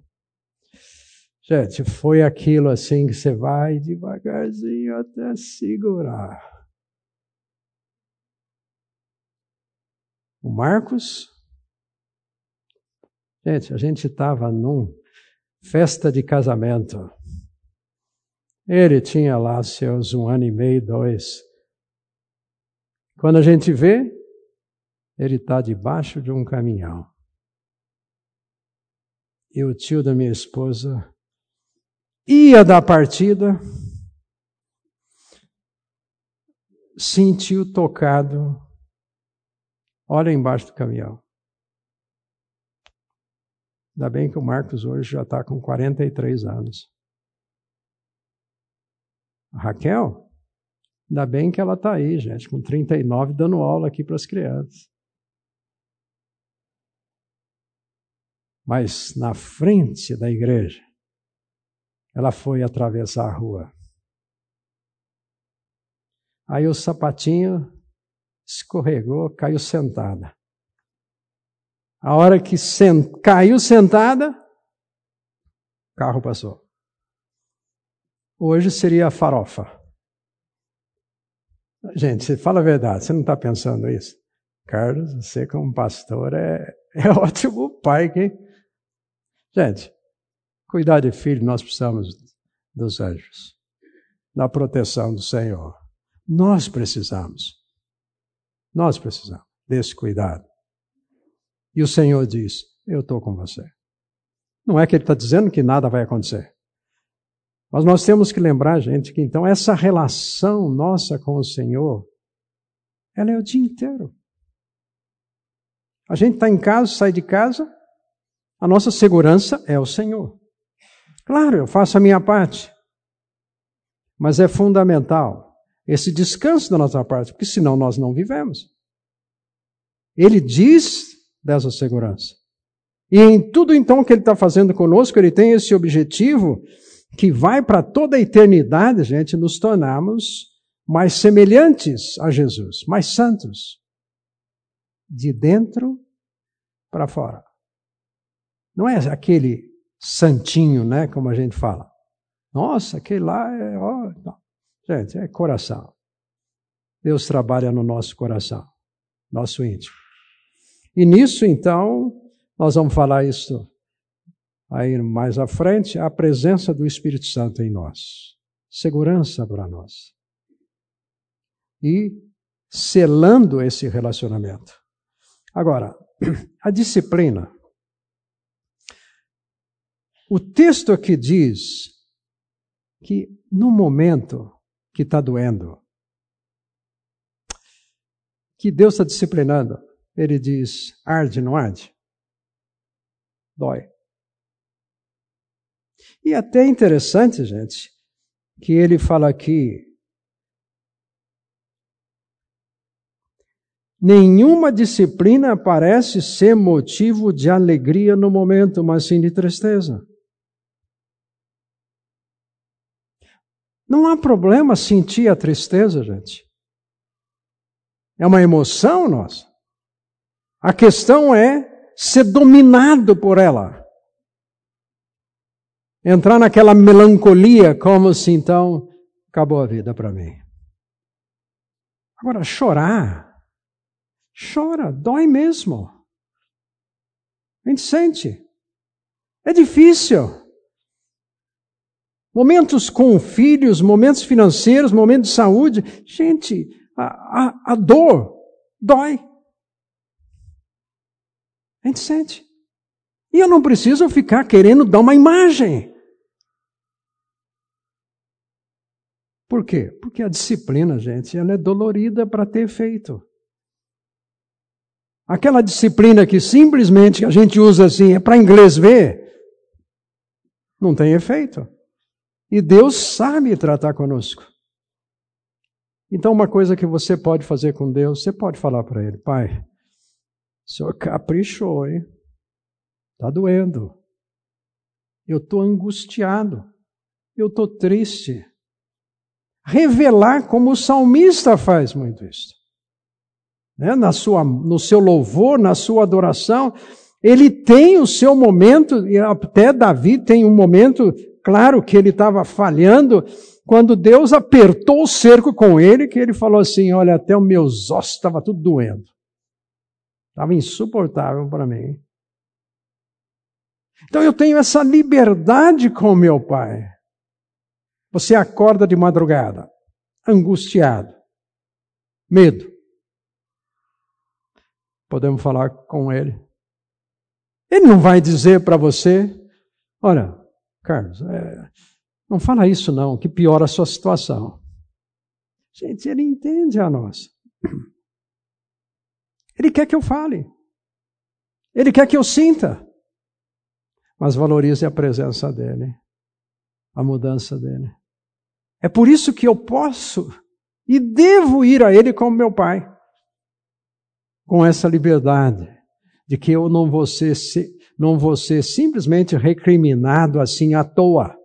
Gente, foi aquilo assim que você vai devagarzinho até segurar. O Marcos. Gente, a gente estava num festa de casamento. Ele tinha lá seus um ano e meio, dois. Quando a gente vê, ele está debaixo de um caminhão. E o tio da minha esposa ia dar partida, sentiu tocado, olha embaixo do caminhão. Ainda bem que o Marcos hoje já está com 43 anos. A Raquel, ainda bem que ela está aí, gente, com 39, dando aula aqui para as crianças. Mas na frente da igreja, ela foi atravessar a rua. Aí o sapatinho escorregou, caiu sentada. A hora que sent... caiu sentada, o carro passou. Hoje seria a farofa. Gente, você fala a verdade, você não está pensando isso? Carlos, você como pastor é, é ótimo pai, hein? Gente, cuidar de filho, nós precisamos dos anjos, da proteção do Senhor. Nós precisamos. Nós precisamos desse cuidado. E o Senhor diz: Eu estou com você. Não é que Ele está dizendo que nada vai acontecer. Mas nós temos que lembrar, gente, que então essa relação nossa com o Senhor, ela é o dia inteiro. A gente está em casa, sai de casa, a nossa segurança é o Senhor. Claro, eu faço a minha parte. Mas é fundamental esse descanso da nossa parte, porque senão nós não vivemos. Ele diz dessa segurança. E em tudo então que ele está fazendo conosco, ele tem esse objetivo que vai para toda a eternidade, gente, nos tornarmos mais semelhantes a Jesus, mais santos, de dentro para fora. Não é aquele santinho, né, como a gente fala. Nossa, aquele lá é. Ó, Gente, é coração. Deus trabalha no nosso coração, nosso íntimo. E nisso, então, nós vamos falar isso aí mais à frente, a presença do Espírito Santo em nós. Segurança para nós. E selando esse relacionamento. Agora, a disciplina. O texto aqui diz que no momento que está doendo, que Deus está disciplinando, ele diz: arde, não arde? Dói. E é até interessante, gente, que ele fala aqui. Nenhuma disciplina parece ser motivo de alegria no momento, mas sim de tristeza. Não há problema sentir a tristeza, gente. É uma emoção nossa. A questão é ser dominado por ela entrar naquela melancolia, como se então acabou a vida para mim. Agora, chorar, chora, dói mesmo. A gente sente. É difícil. Momentos com filhos, momentos financeiros, momentos de saúde. Gente, a, a, a dor dói. A gente sente. E eu não preciso ficar querendo dar uma imagem. Por quê? Porque a disciplina, gente, ela é dolorida para ter efeito. Aquela disciplina que simplesmente a gente usa assim, é para inglês ver, não tem efeito. E Deus sabe tratar conosco. Então, uma coisa que você pode fazer com Deus, você pode falar para Ele: Pai, o Senhor caprichou, hein? Está doendo. Eu estou angustiado. Eu estou triste revelar como o salmista faz muito isso. Né? Na sua, no seu louvor, na sua adoração, ele tem o seu momento, e até Davi tem um momento, claro que ele estava falhando, quando Deus apertou o cerco com ele, que ele falou assim: Olha, até os meus ossos estavam tudo doendo. Estava insuportável para mim. Então eu tenho essa liberdade com meu pai. Você acorda de madrugada, angustiado, medo. Podemos falar com ele. Ele não vai dizer para você: olha, Carlos, é, não fala isso não, que piora a sua situação. Gente, ele entende a nossa. Ele quer que eu fale. Ele quer que eu sinta. Mas valorize a presença dele, a mudança dele. É por isso que eu posso e devo ir a Ele como meu Pai, com essa liberdade de que eu não vou ser, não vou ser simplesmente recriminado assim à toa.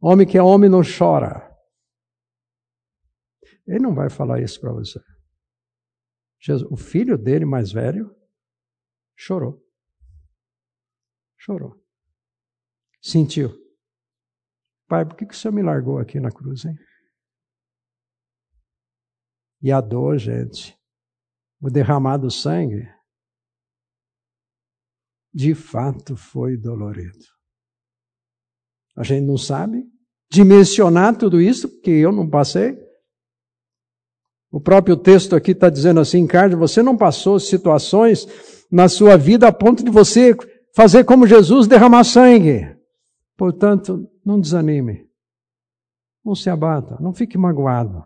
Homem que é homem não chora. Ele não vai falar isso para você. Jesus, o filho dele mais velho chorou. Chorou. Sentiu. Pai, por que, que o Senhor me largou aqui na cruz, hein? E a dor, gente, o derramado sangue, de fato foi dolorido. A gente não sabe dimensionar tudo isso, porque eu não passei. O próprio texto aqui está dizendo assim, Carlos, você não passou situações na sua vida a ponto de você fazer como Jesus derramar sangue. Portanto, não desanime. Não se abata, não fique magoado.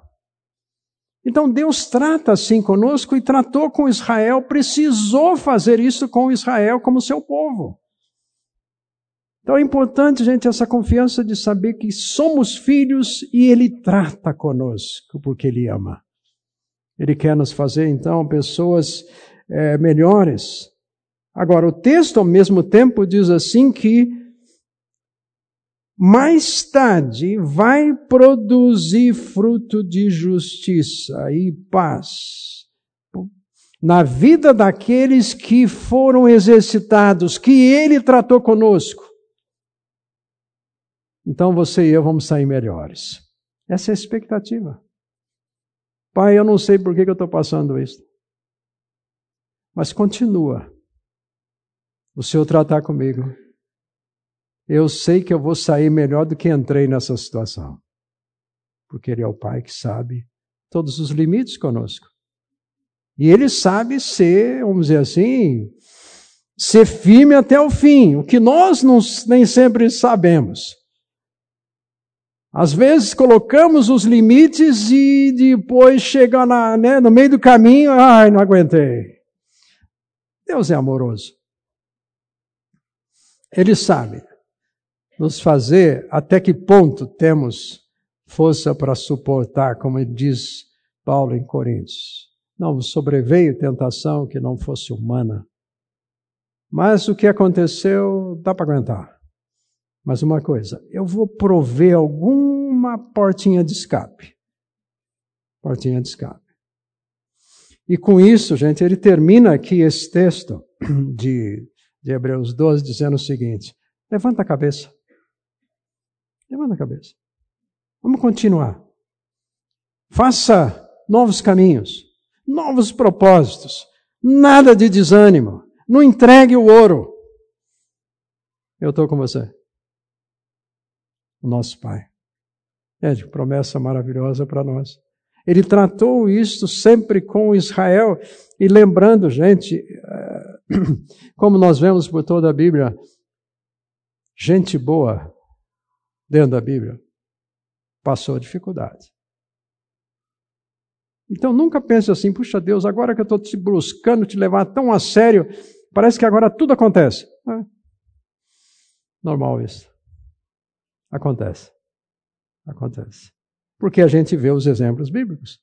Então Deus trata assim conosco e tratou com Israel, precisou fazer isso com Israel como seu povo. Então é importante, gente, essa confiança de saber que somos filhos e Ele trata conosco porque Ele ama. Ele quer nos fazer, então, pessoas é, melhores. Agora, o texto, ao mesmo tempo, diz assim que mais tarde vai produzir fruto de justiça e paz na vida daqueles que foram exercitados, que ele tratou conosco. então você e eu vamos sair melhores. Essa é a expectativa. Pai, eu não sei por que, eu estou passando isso. Mas continua. O Senhor tratar comigo. Eu sei que eu vou sair melhor do que entrei nessa situação. Porque Ele é o Pai que sabe todos os limites conosco. E Ele sabe ser, vamos dizer assim, ser firme até o fim, o que nós não, nem sempre sabemos. Às vezes colocamos os limites e depois chega na, né, no meio do caminho, ai, não aguentei. Deus é amoroso. Ele sabe nos fazer até que ponto temos força para suportar, como diz Paulo em Coríntios. Não sobreveio tentação que não fosse humana. Mas o que aconteceu, dá para aguentar. Mas uma coisa, eu vou prover alguma portinha de escape. Portinha de escape. E com isso, gente, ele termina aqui esse texto de, de Hebreus 12 dizendo o seguinte: levanta a cabeça. Levanta a cabeça. Vamos continuar. Faça novos caminhos, novos propósitos, nada de desânimo. Não entregue o ouro. Eu estou com você. O nosso Pai. É de promessa maravilhosa para nós. Ele tratou isto sempre com Israel e lembrando, gente, eh, como nós vemos por toda a Bíblia, gente boa dentro da Bíblia passou dificuldade. Então nunca pense assim, puxa Deus, agora que eu estou te buscando, te levar tão a sério, parece que agora tudo acontece. É. Normal isso. Acontece. Acontece. Porque a gente vê os exemplos bíblicos.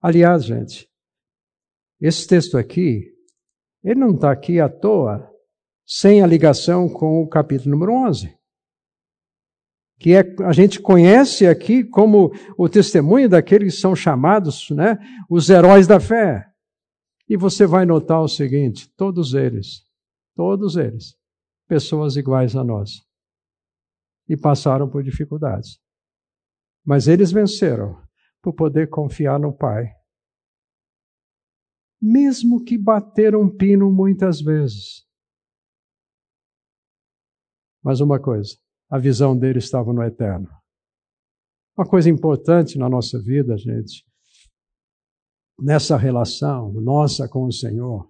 Aliás, gente, esse texto aqui, ele não está aqui à toa, sem a ligação com o capítulo número 11 que é, a gente conhece aqui como o testemunho daqueles que são chamados né, os heróis da fé. E você vai notar o seguinte: todos eles, todos eles, pessoas iguais a nós, e passaram por dificuldades. Mas eles venceram por poder confiar no Pai. Mesmo que bateram pino muitas vezes. Mas uma coisa, a visão dele estava no eterno. Uma coisa importante na nossa vida, gente, nessa relação nossa com o Senhor,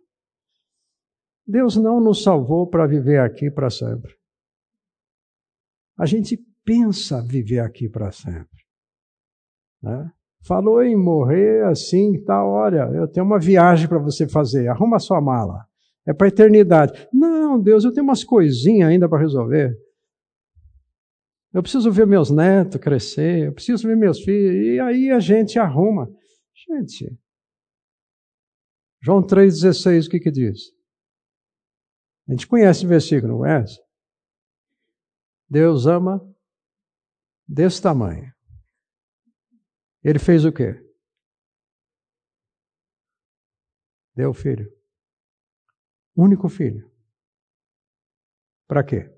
Deus não nos salvou para viver aqui para sempre. A gente pensa viver aqui para sempre. Né? Falou em morrer assim, tá, olha, eu tenho uma viagem para você fazer, arruma sua mala. É para a eternidade. Não, Deus, eu tenho umas coisinhas ainda para resolver. Eu preciso ver meus netos crescer, eu preciso ver meus filhos, e aí a gente arruma. Gente, João 3,16, o que que diz? A gente conhece o versículo, não conhece? Deus ama desse tamanho. Ele fez o quê? Deu filho. Único filho. Para quê?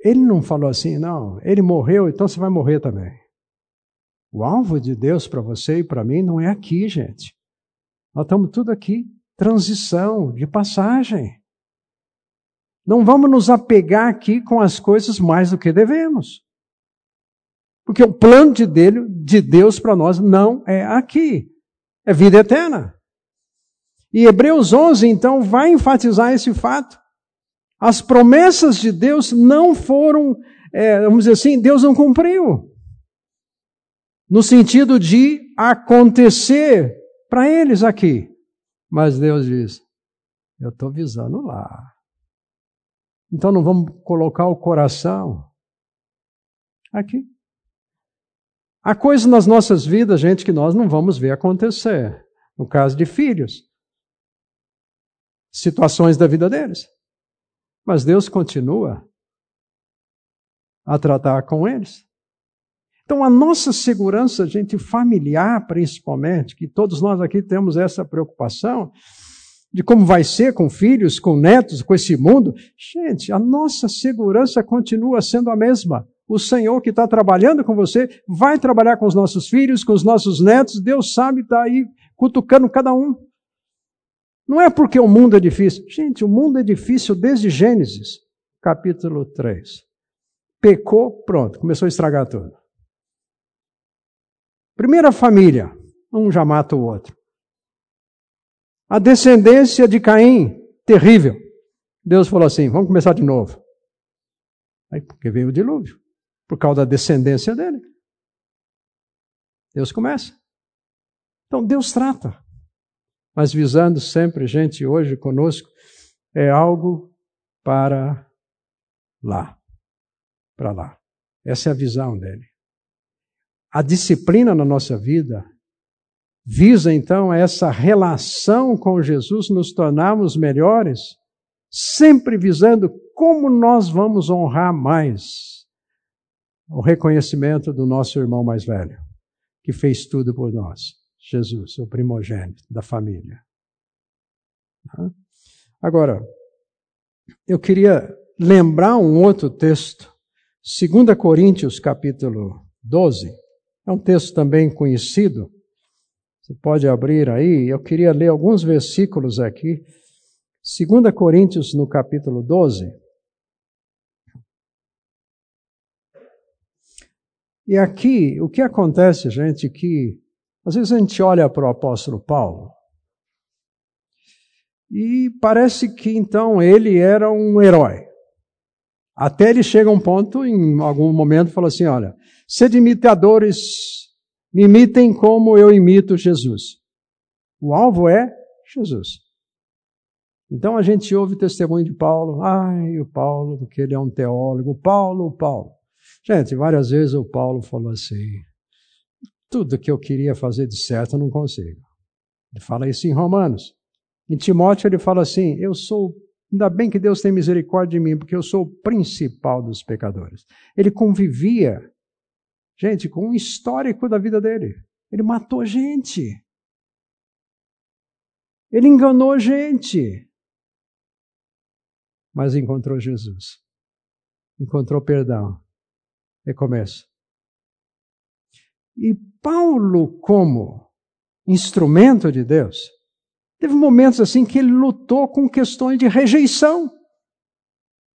Ele não falou assim, não, ele morreu, então você vai morrer também. O alvo de Deus para você e para mim não é aqui, gente. Nós estamos tudo aqui, transição, de passagem. Não vamos nos apegar aqui com as coisas mais do que devemos. Porque o plano de, dele, de Deus para nós não é aqui, é vida eterna. E Hebreus 11, então, vai enfatizar esse fato. As promessas de Deus não foram, é, vamos dizer assim, Deus não cumpriu. No sentido de acontecer para eles aqui. Mas Deus diz: eu estou visando lá. Então não vamos colocar o coração aqui. Há coisas nas nossas vidas, gente, que nós não vamos ver acontecer. No caso de filhos, situações da vida deles. Mas Deus continua a tratar com eles. Então, a nossa segurança, gente, familiar principalmente, que todos nós aqui temos essa preocupação, de como vai ser com filhos, com netos, com esse mundo. Gente, a nossa segurança continua sendo a mesma. O Senhor que está trabalhando com você vai trabalhar com os nossos filhos, com os nossos netos. Deus sabe, está aí cutucando cada um. Não é porque o mundo é difícil. Gente, o mundo é difícil desde Gênesis, capítulo 3. Pecou, pronto, começou a estragar tudo. Primeira família, um já mata o outro. A descendência de Caim, terrível. Deus falou assim: vamos começar de novo. Aí, porque veio o dilúvio, por causa da descendência dele. Deus começa. Então Deus trata. Mas visando sempre, gente, hoje conosco, é algo para lá. Para lá. Essa é a visão dele. A disciplina na nossa vida visa então essa relação com Jesus, nos tornarmos melhores, sempre visando como nós vamos honrar mais o reconhecimento do nosso irmão mais velho, que fez tudo por nós, Jesus, o primogênito da família. Agora, eu queria lembrar um outro texto, 2 Coríntios capítulo 12, é um texto também conhecido, você pode abrir aí, eu queria ler alguns versículos aqui. 2 Coríntios, no capítulo 12. E aqui, o que acontece, gente, que às vezes a gente olha para o apóstolo Paulo e parece que então ele era um herói. Até ele chega a um ponto, em algum momento, fala assim: olha, sede imitadores me imitem como eu imito Jesus. O alvo é Jesus. Então a gente ouve o testemunho de Paulo, ai, o Paulo, porque ele é um teólogo, Paulo, o Paulo. Gente, várias vezes o Paulo falou assim: tudo que eu queria fazer de certo eu não consigo. Ele fala isso em Romanos. Em Timóteo ele fala assim: eu sou, ainda bem que Deus tem misericórdia de mim, porque eu sou o principal dos pecadores. Ele convivia Gente, com um histórico da vida dele. Ele matou gente. Ele enganou gente. Mas encontrou Jesus. Encontrou perdão. Recomeça. E Paulo, como instrumento de Deus, teve momentos assim que ele lutou com questões de rejeição.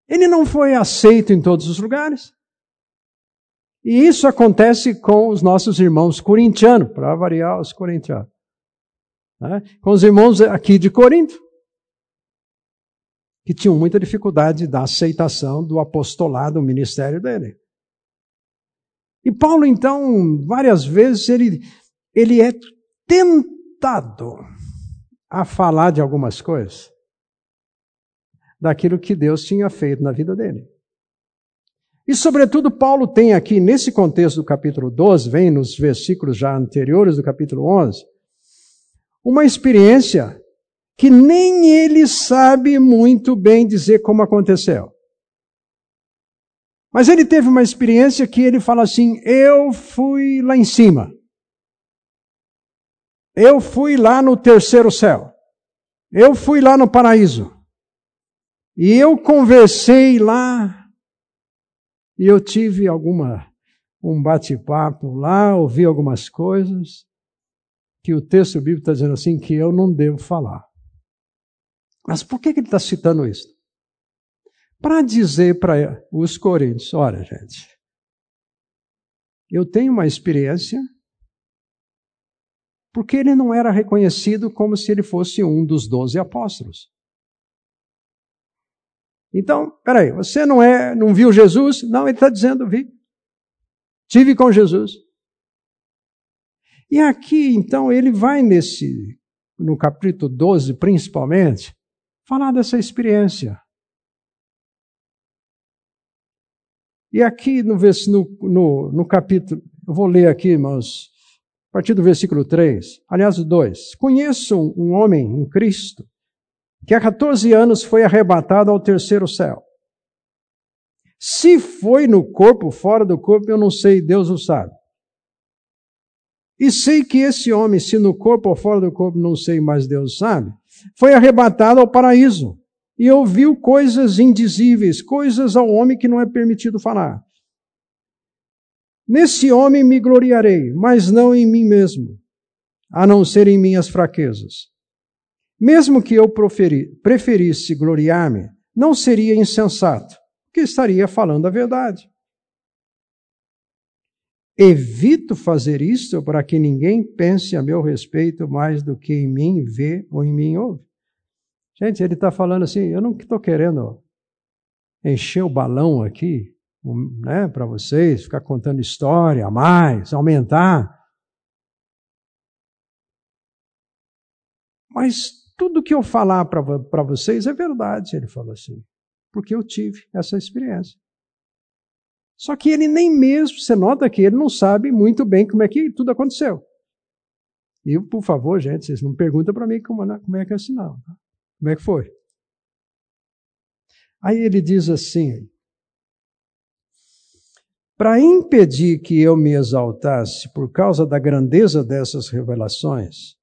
Ele não foi aceito em todos os lugares. E isso acontece com os nossos irmãos corintianos, para variar os corintianos. Né? Com os irmãos aqui de Corinto, que tinham muita dificuldade da aceitação do apostolado, o ministério dele. E Paulo, então, várias vezes, ele, ele é tentado a falar de algumas coisas, daquilo que Deus tinha feito na vida dele. E, sobretudo, Paulo tem aqui, nesse contexto do capítulo 12, vem nos versículos já anteriores do capítulo 11, uma experiência que nem ele sabe muito bem dizer como aconteceu. Mas ele teve uma experiência que ele fala assim: eu fui lá em cima. Eu fui lá no terceiro céu. Eu fui lá no paraíso. E eu conversei lá e eu tive alguma um bate-papo lá, ouvi algumas coisas que o texto bíblico está dizendo assim que eu não devo falar. Mas por que, que ele está citando isso? Para dizer para os coríntios, olha gente, eu tenho uma experiência porque ele não era reconhecido como se ele fosse um dos doze apóstolos. Então, peraí, você não é, não viu Jesus? Não, ele está dizendo, vi. Tive com Jesus. E aqui, então, ele vai nesse, no capítulo 12, principalmente, falar dessa experiência. E aqui no, no, no, capítulo, eu vou ler aqui, irmãos, a partir do versículo 3, aliás, o 2. Conheço um homem em Cristo que há 14 anos foi arrebatado ao terceiro céu. Se foi no corpo, fora do corpo, eu não sei, Deus o sabe. E sei que esse homem, se no corpo ou fora do corpo, não sei, mas Deus sabe, foi arrebatado ao paraíso e ouviu coisas indizíveis, coisas ao homem que não é permitido falar. Nesse homem me gloriarei, mas não em mim mesmo, a não ser em minhas fraquezas. Mesmo que eu preferisse gloriar-me, não seria insensato, porque estaria falando a verdade. Evito fazer isto para que ninguém pense a meu respeito mais do que em mim vê ou em mim ouve. Gente, ele está falando assim: eu não estou querendo encher o balão aqui, né, para vocês, ficar contando história a mais, aumentar. Mas tudo que eu falar para vocês é verdade, ele falou assim, porque eu tive essa experiência. Só que ele nem mesmo, você nota que ele não sabe muito bem como é que tudo aconteceu. E, por favor, gente, vocês não perguntam para mim como, como, é que é assim, não. Tá? Como é que foi? Aí ele diz assim: para impedir que eu me exaltasse por causa da grandeza dessas revelações,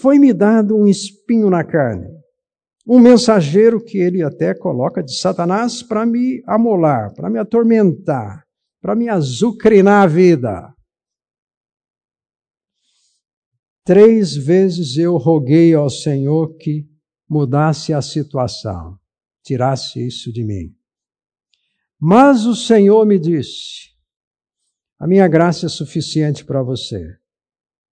foi-me dado um espinho na carne, um mensageiro que ele até coloca de Satanás para me amolar, para me atormentar, para me azucrinar a vida. Três vezes eu roguei ao Senhor que mudasse a situação, tirasse isso de mim. Mas o Senhor me disse: A minha graça é suficiente para você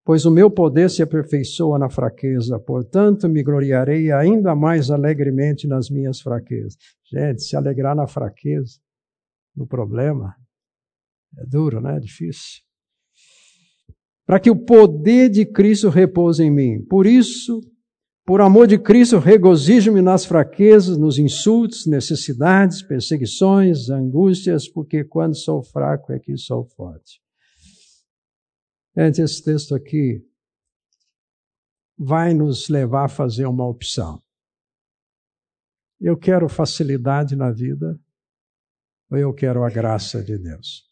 pois o meu poder se aperfeiçoa na fraqueza, portanto me gloriarei ainda mais alegremente nas minhas fraquezas. Gente, se alegrar na fraqueza, no problema, é duro, né? É difícil. Para que o poder de Cristo repouse em mim. Por isso, por amor de Cristo, regozijo-me nas fraquezas, nos insultos, necessidades, perseguições, angústias, porque quando sou fraco é que sou forte. Gente, esse texto aqui vai nos levar a fazer uma opção. Eu quero facilidade na vida ou eu quero a graça de Deus?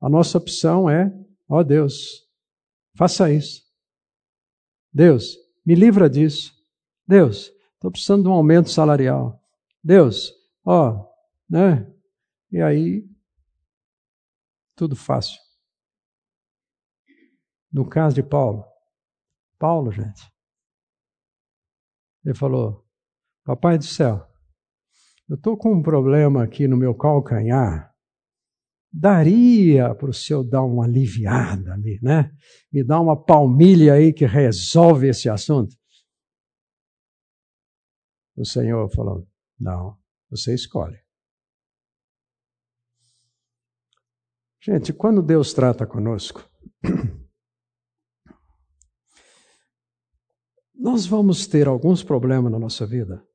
A nossa opção é: ó Deus, faça isso. Deus, me livra disso. Deus, estou precisando de um aumento salarial. Deus, ó, né? E aí tudo fácil. No caso de Paulo, Paulo, gente, ele falou: Papai do céu, eu estou com um problema aqui no meu calcanhar. Daria para o senhor dar uma aliviada ali, né? Me dar uma palmilha aí que resolve esse assunto. O Senhor falou: Não, você escolhe. Gente, quando Deus trata conosco, nós vamos ter alguns problemas na nossa vida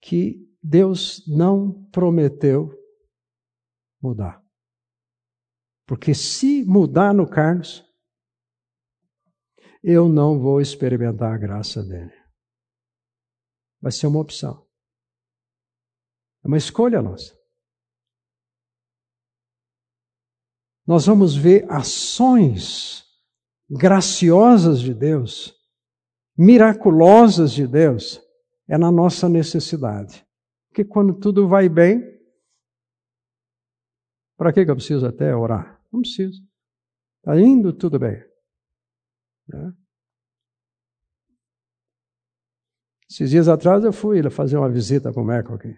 que Deus não prometeu mudar. Porque se mudar no Carlos, eu não vou experimentar a graça dele. Vai ser uma opção. É uma escolha nossa. Nós vamos ver ações graciosas de Deus, miraculosas de Deus, é na nossa necessidade. Porque quando tudo vai bem, para que eu preciso até orar? Não preciso. Está indo tudo bem. Né? Esses dias atrás eu fui fazer uma visita para o Meco aqui.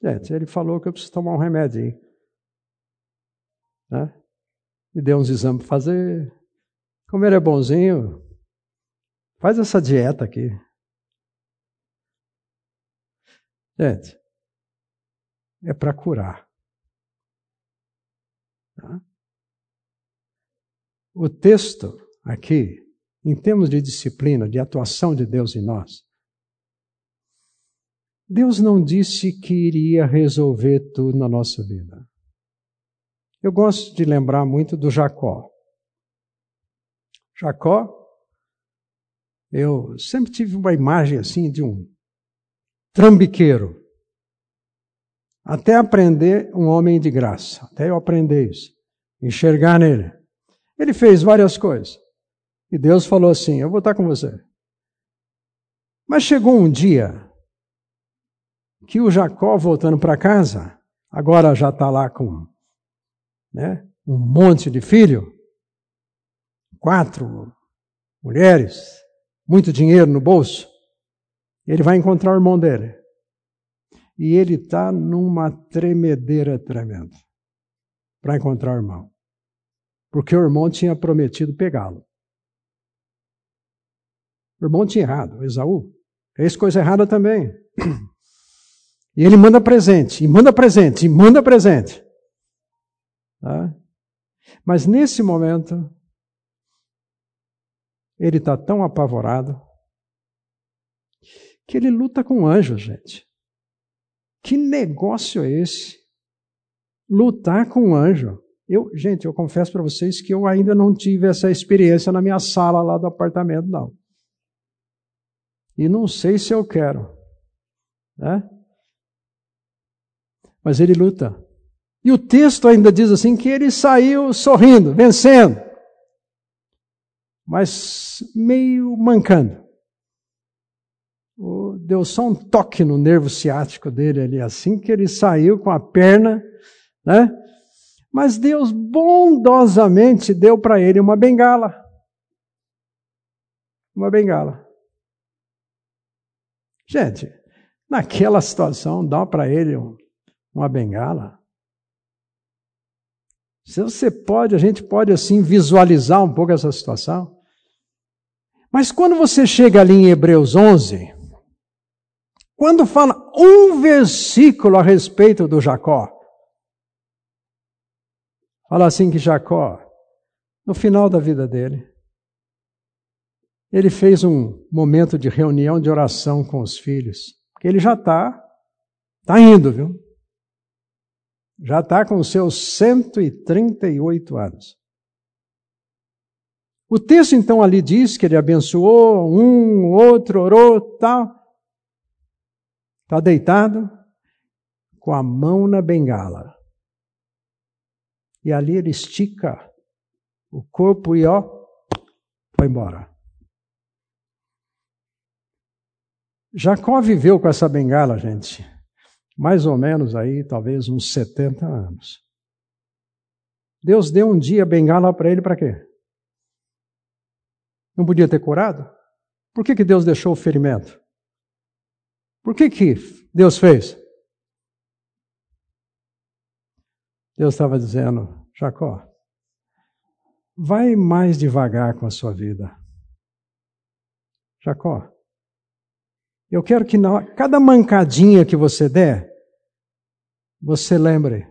Gente, ele falou que eu preciso tomar um remédio. Hein? Né? Me deu uns exames para fazer. Como ele é bonzinho, faz essa dieta aqui. Gente, é para curar. Tá? O texto aqui, em termos de disciplina, de atuação de Deus em nós, Deus não disse que iria resolver tudo na nossa vida. Eu gosto de lembrar muito do Jacó. Jacó, eu sempre tive uma imagem assim de um trambiqueiro. até aprender um homem de graça, até eu aprender isso, enxergar nele. Ele fez várias coisas. E Deus falou assim: Eu vou estar com você. Mas chegou um dia que o Jacó, voltando para casa, agora já está lá com né, um monte de filho, quatro mulheres, muito dinheiro no bolso. Ele vai encontrar o irmão dele. E ele está numa tremedeira tremenda para encontrar o irmão. Porque o irmão tinha prometido pegá-lo. O irmão tinha errado, Esaú. Fez coisa errada também. E ele manda presente, e manda presente, e manda presente. Tá? Mas nesse momento, ele está tão apavorado que ele luta com anjos, gente. Que negócio é esse? Lutar com um anjo. Eu, gente, eu confesso para vocês que eu ainda não tive essa experiência na minha sala lá do apartamento, não. E não sei se eu quero. Né? Mas ele luta. E o texto ainda diz assim que ele saiu sorrindo, vencendo, mas meio mancando. Deu só um toque no nervo ciático dele ali, assim que ele saiu com a perna, né? Mas Deus bondosamente deu para ele uma bengala. Uma bengala. Gente, naquela situação, dá para ele uma bengala. Se você pode, a gente pode assim visualizar um pouco essa situação. Mas quando você chega ali em Hebreus 11, quando fala um versículo a respeito do Jacó, fala assim que Jacó, no final da vida dele, ele fez um momento de reunião de oração com os filhos, porque ele já está, está indo, viu? Já está com seus 138 anos. O texto então ali diz que ele abençoou um, outro, orou, tal. Está deitado com a mão na bengala. E ali ele estica o corpo e ó, foi embora. Jacó viveu com essa bengala, gente mais ou menos aí, talvez uns 70 anos. Deus deu um dia bengala para ele para quê? Não podia ter curado? Por que, que Deus deixou o ferimento? Por que, que Deus fez? Deus estava dizendo, Jacó, vai mais devagar com a sua vida. Jacó, eu quero que na, cada mancadinha que você der, você lembre.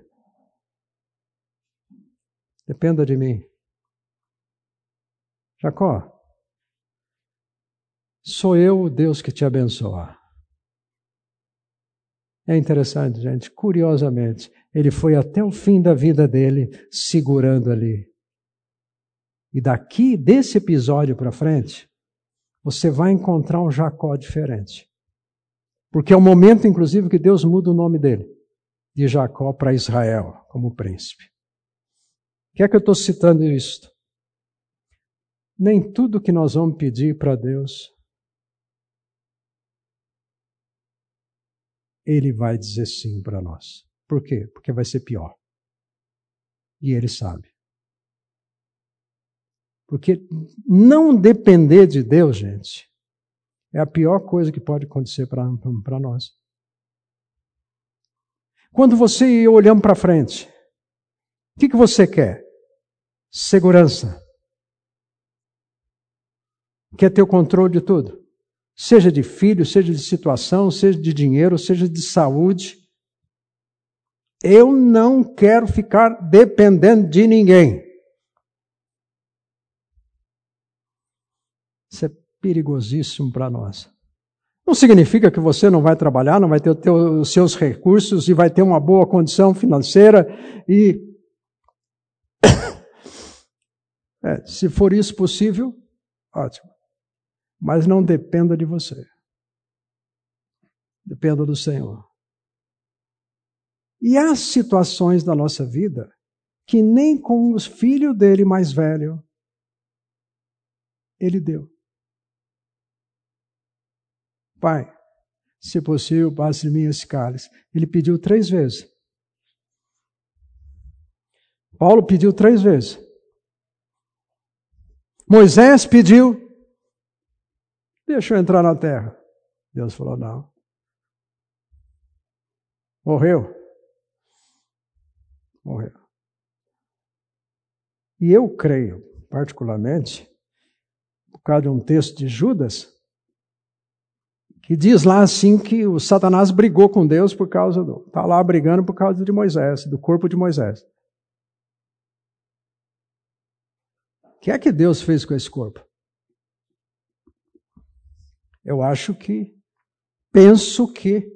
Dependa de mim. Jacó, sou eu o Deus que te abençoa. É interessante, gente. Curiosamente, ele foi até o fim da vida dele segurando ali. E daqui, desse episódio para frente, você vai encontrar um Jacó diferente. Porque é o momento, inclusive, que Deus muda o nome dele, de Jacó para Israel, como príncipe. O que é que eu estou citando isto? Nem tudo que nós vamos pedir para Deus, Ele vai dizer sim para nós. Por quê? Porque vai ser pior. E Ele sabe. Porque não depender de Deus, gente, é a pior coisa que pode acontecer para nós. Quando você e eu olhamos para frente, o que, que você quer? Segurança. Quer ter o controle de tudo? Seja de filho, seja de situação, seja de dinheiro, seja de saúde. Eu não quero ficar dependendo de ninguém. Isso é perigosíssimo para nós. Não significa que você não vai trabalhar, não vai ter os seus recursos e vai ter uma boa condição financeira e. É, se for isso possível, ótimo. Mas não dependa de você. Dependa do Senhor. E há situações da nossa vida que nem com os filhos dele mais velho ele deu. Pai, se possível, passe de mim esse cálice. Ele pediu três vezes. Paulo pediu três vezes. Moisés pediu, deixa eu entrar na terra. Deus falou: não. Morreu. Morreu. E eu creio, particularmente, por causa de um texto de Judas, que diz lá assim que o Satanás brigou com Deus por causa do. Está lá brigando por causa de Moisés, do corpo de Moisés. O que é que Deus fez com esse corpo? Eu acho que, penso que,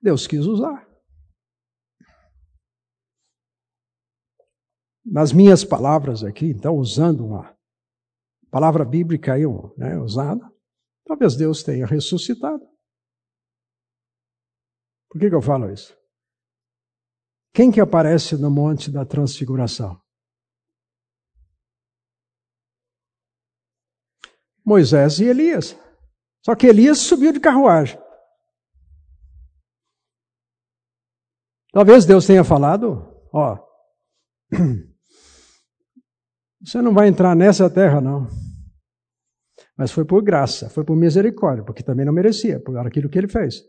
Deus quis usar. Nas minhas palavras aqui, então, usando uma palavra bíblica aí, né, usada, talvez Deus tenha ressuscitado. Por que, que eu falo isso? Quem que aparece no Monte da Transfiguração? Moisés e Elias. Só que Elias subiu de carruagem. Talvez Deus tenha falado, ó, você não vai entrar nessa terra, não. Mas foi por graça, foi por misericórdia, porque também não merecia, por aquilo que ele fez.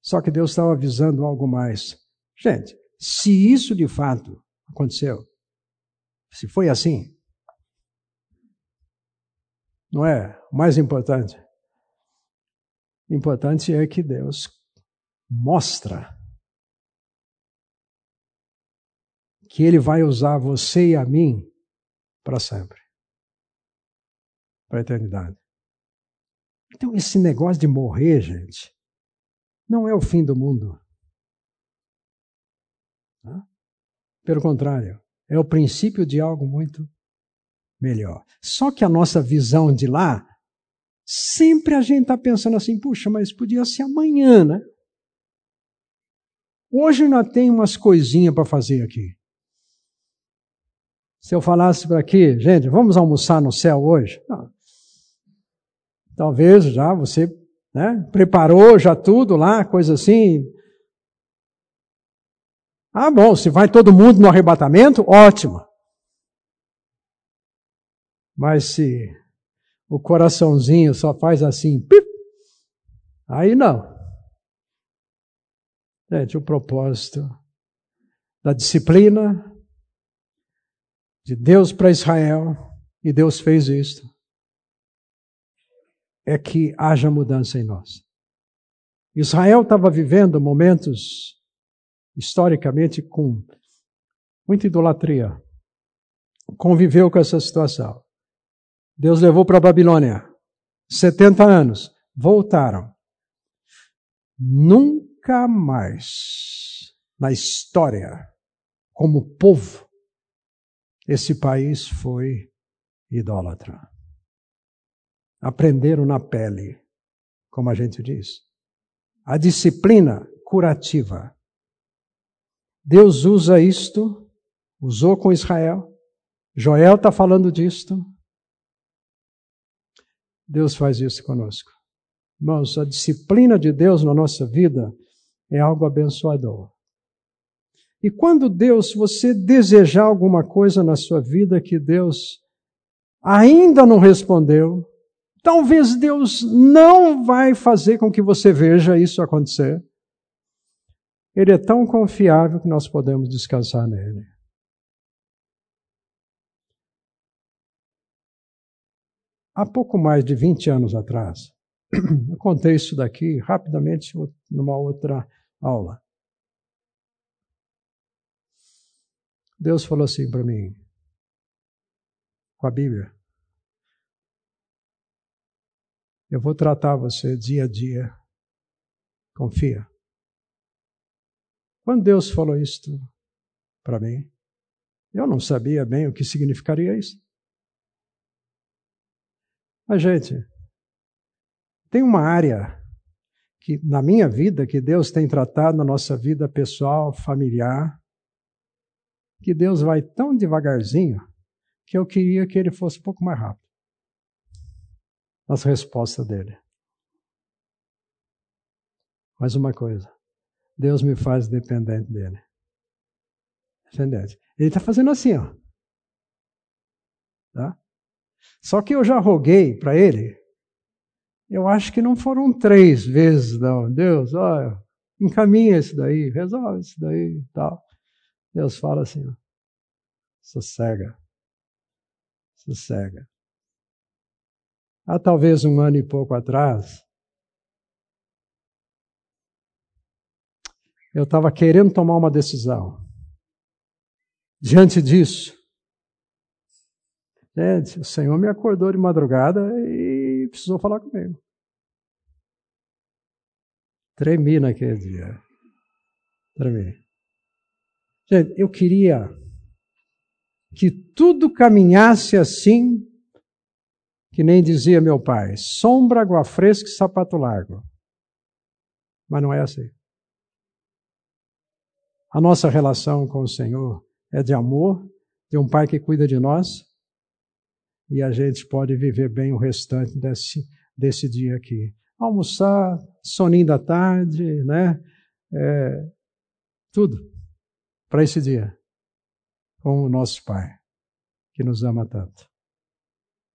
Só que Deus estava avisando algo mais. Gente, se isso de fato aconteceu, se foi assim, não é o mais importante. O importante é que Deus mostra que Ele vai usar você e a mim para sempre para a eternidade. Então, esse negócio de morrer, gente, não é o fim do mundo. Pelo contrário, é o princípio de algo muito melhor. Só que a nossa visão de lá, sempre a gente está pensando assim, puxa, mas podia ser amanhã, né? Hoje ainda tem umas coisinhas para fazer aqui. Se eu falasse para aqui, gente, vamos almoçar no céu hoje? Não. Talvez já você né, preparou já tudo lá, coisa assim, ah, bom, se vai todo mundo no arrebatamento, ótimo. Mas se o coraçãozinho só faz assim, pip, aí não. Gente, o propósito da disciplina de Deus para Israel, e Deus fez isto, é que haja mudança em nós. Israel estava vivendo momentos historicamente com muita idolatria. Conviveu com essa situação. Deus levou para a Babilônia. 70 anos. Voltaram. Nunca mais na história, como povo, esse país foi idólatra. Aprenderam na pele, como a gente diz. A disciplina curativa Deus usa isto, usou com Israel. Joel está falando disto. Deus faz isso conosco. Irmãos, a disciplina de Deus na nossa vida é algo abençoador. E quando Deus, você desejar alguma coisa na sua vida que Deus ainda não respondeu, talvez Deus não vai fazer com que você veja isso acontecer. Ele é tão confiável que nós podemos descansar nele. Há pouco mais de 20 anos atrás, eu contei isso daqui rapidamente numa outra aula. Deus falou assim para mim, com a Bíblia: Eu vou tratar você dia a dia. Confia. Quando Deus falou isto para mim, eu não sabia bem o que significaria isso. Mas, gente, tem uma área que na minha vida que Deus tem tratado na nossa vida pessoal, familiar, que Deus vai tão devagarzinho que eu queria que ele fosse um pouco mais rápido nas respostas dele. Mais uma coisa, Deus me faz dependente dele. Dependente. Ele está fazendo assim, ó. Tá? Só que eu já roguei para ele, eu acho que não foram três vezes, não. Deus, olha, encaminha isso daí, resolve isso daí tal. Deus fala assim, ó, sossega, sossega. Há talvez um ano e pouco atrás, eu estava querendo tomar uma decisão. Diante disso, gente, o Senhor me acordou de madrugada e precisou falar comigo. Tremi naquele dia. Tremi. Gente, eu queria que tudo caminhasse assim, que nem dizia meu pai: sombra, água fresca e sapato largo. Mas não é assim. A nossa relação com o Senhor é de amor, de um pai que cuida de nós, e a gente pode viver bem o restante desse, desse dia aqui. Almoçar, soninho da tarde, né? É, tudo para esse dia com o nosso Pai, que nos ama tanto.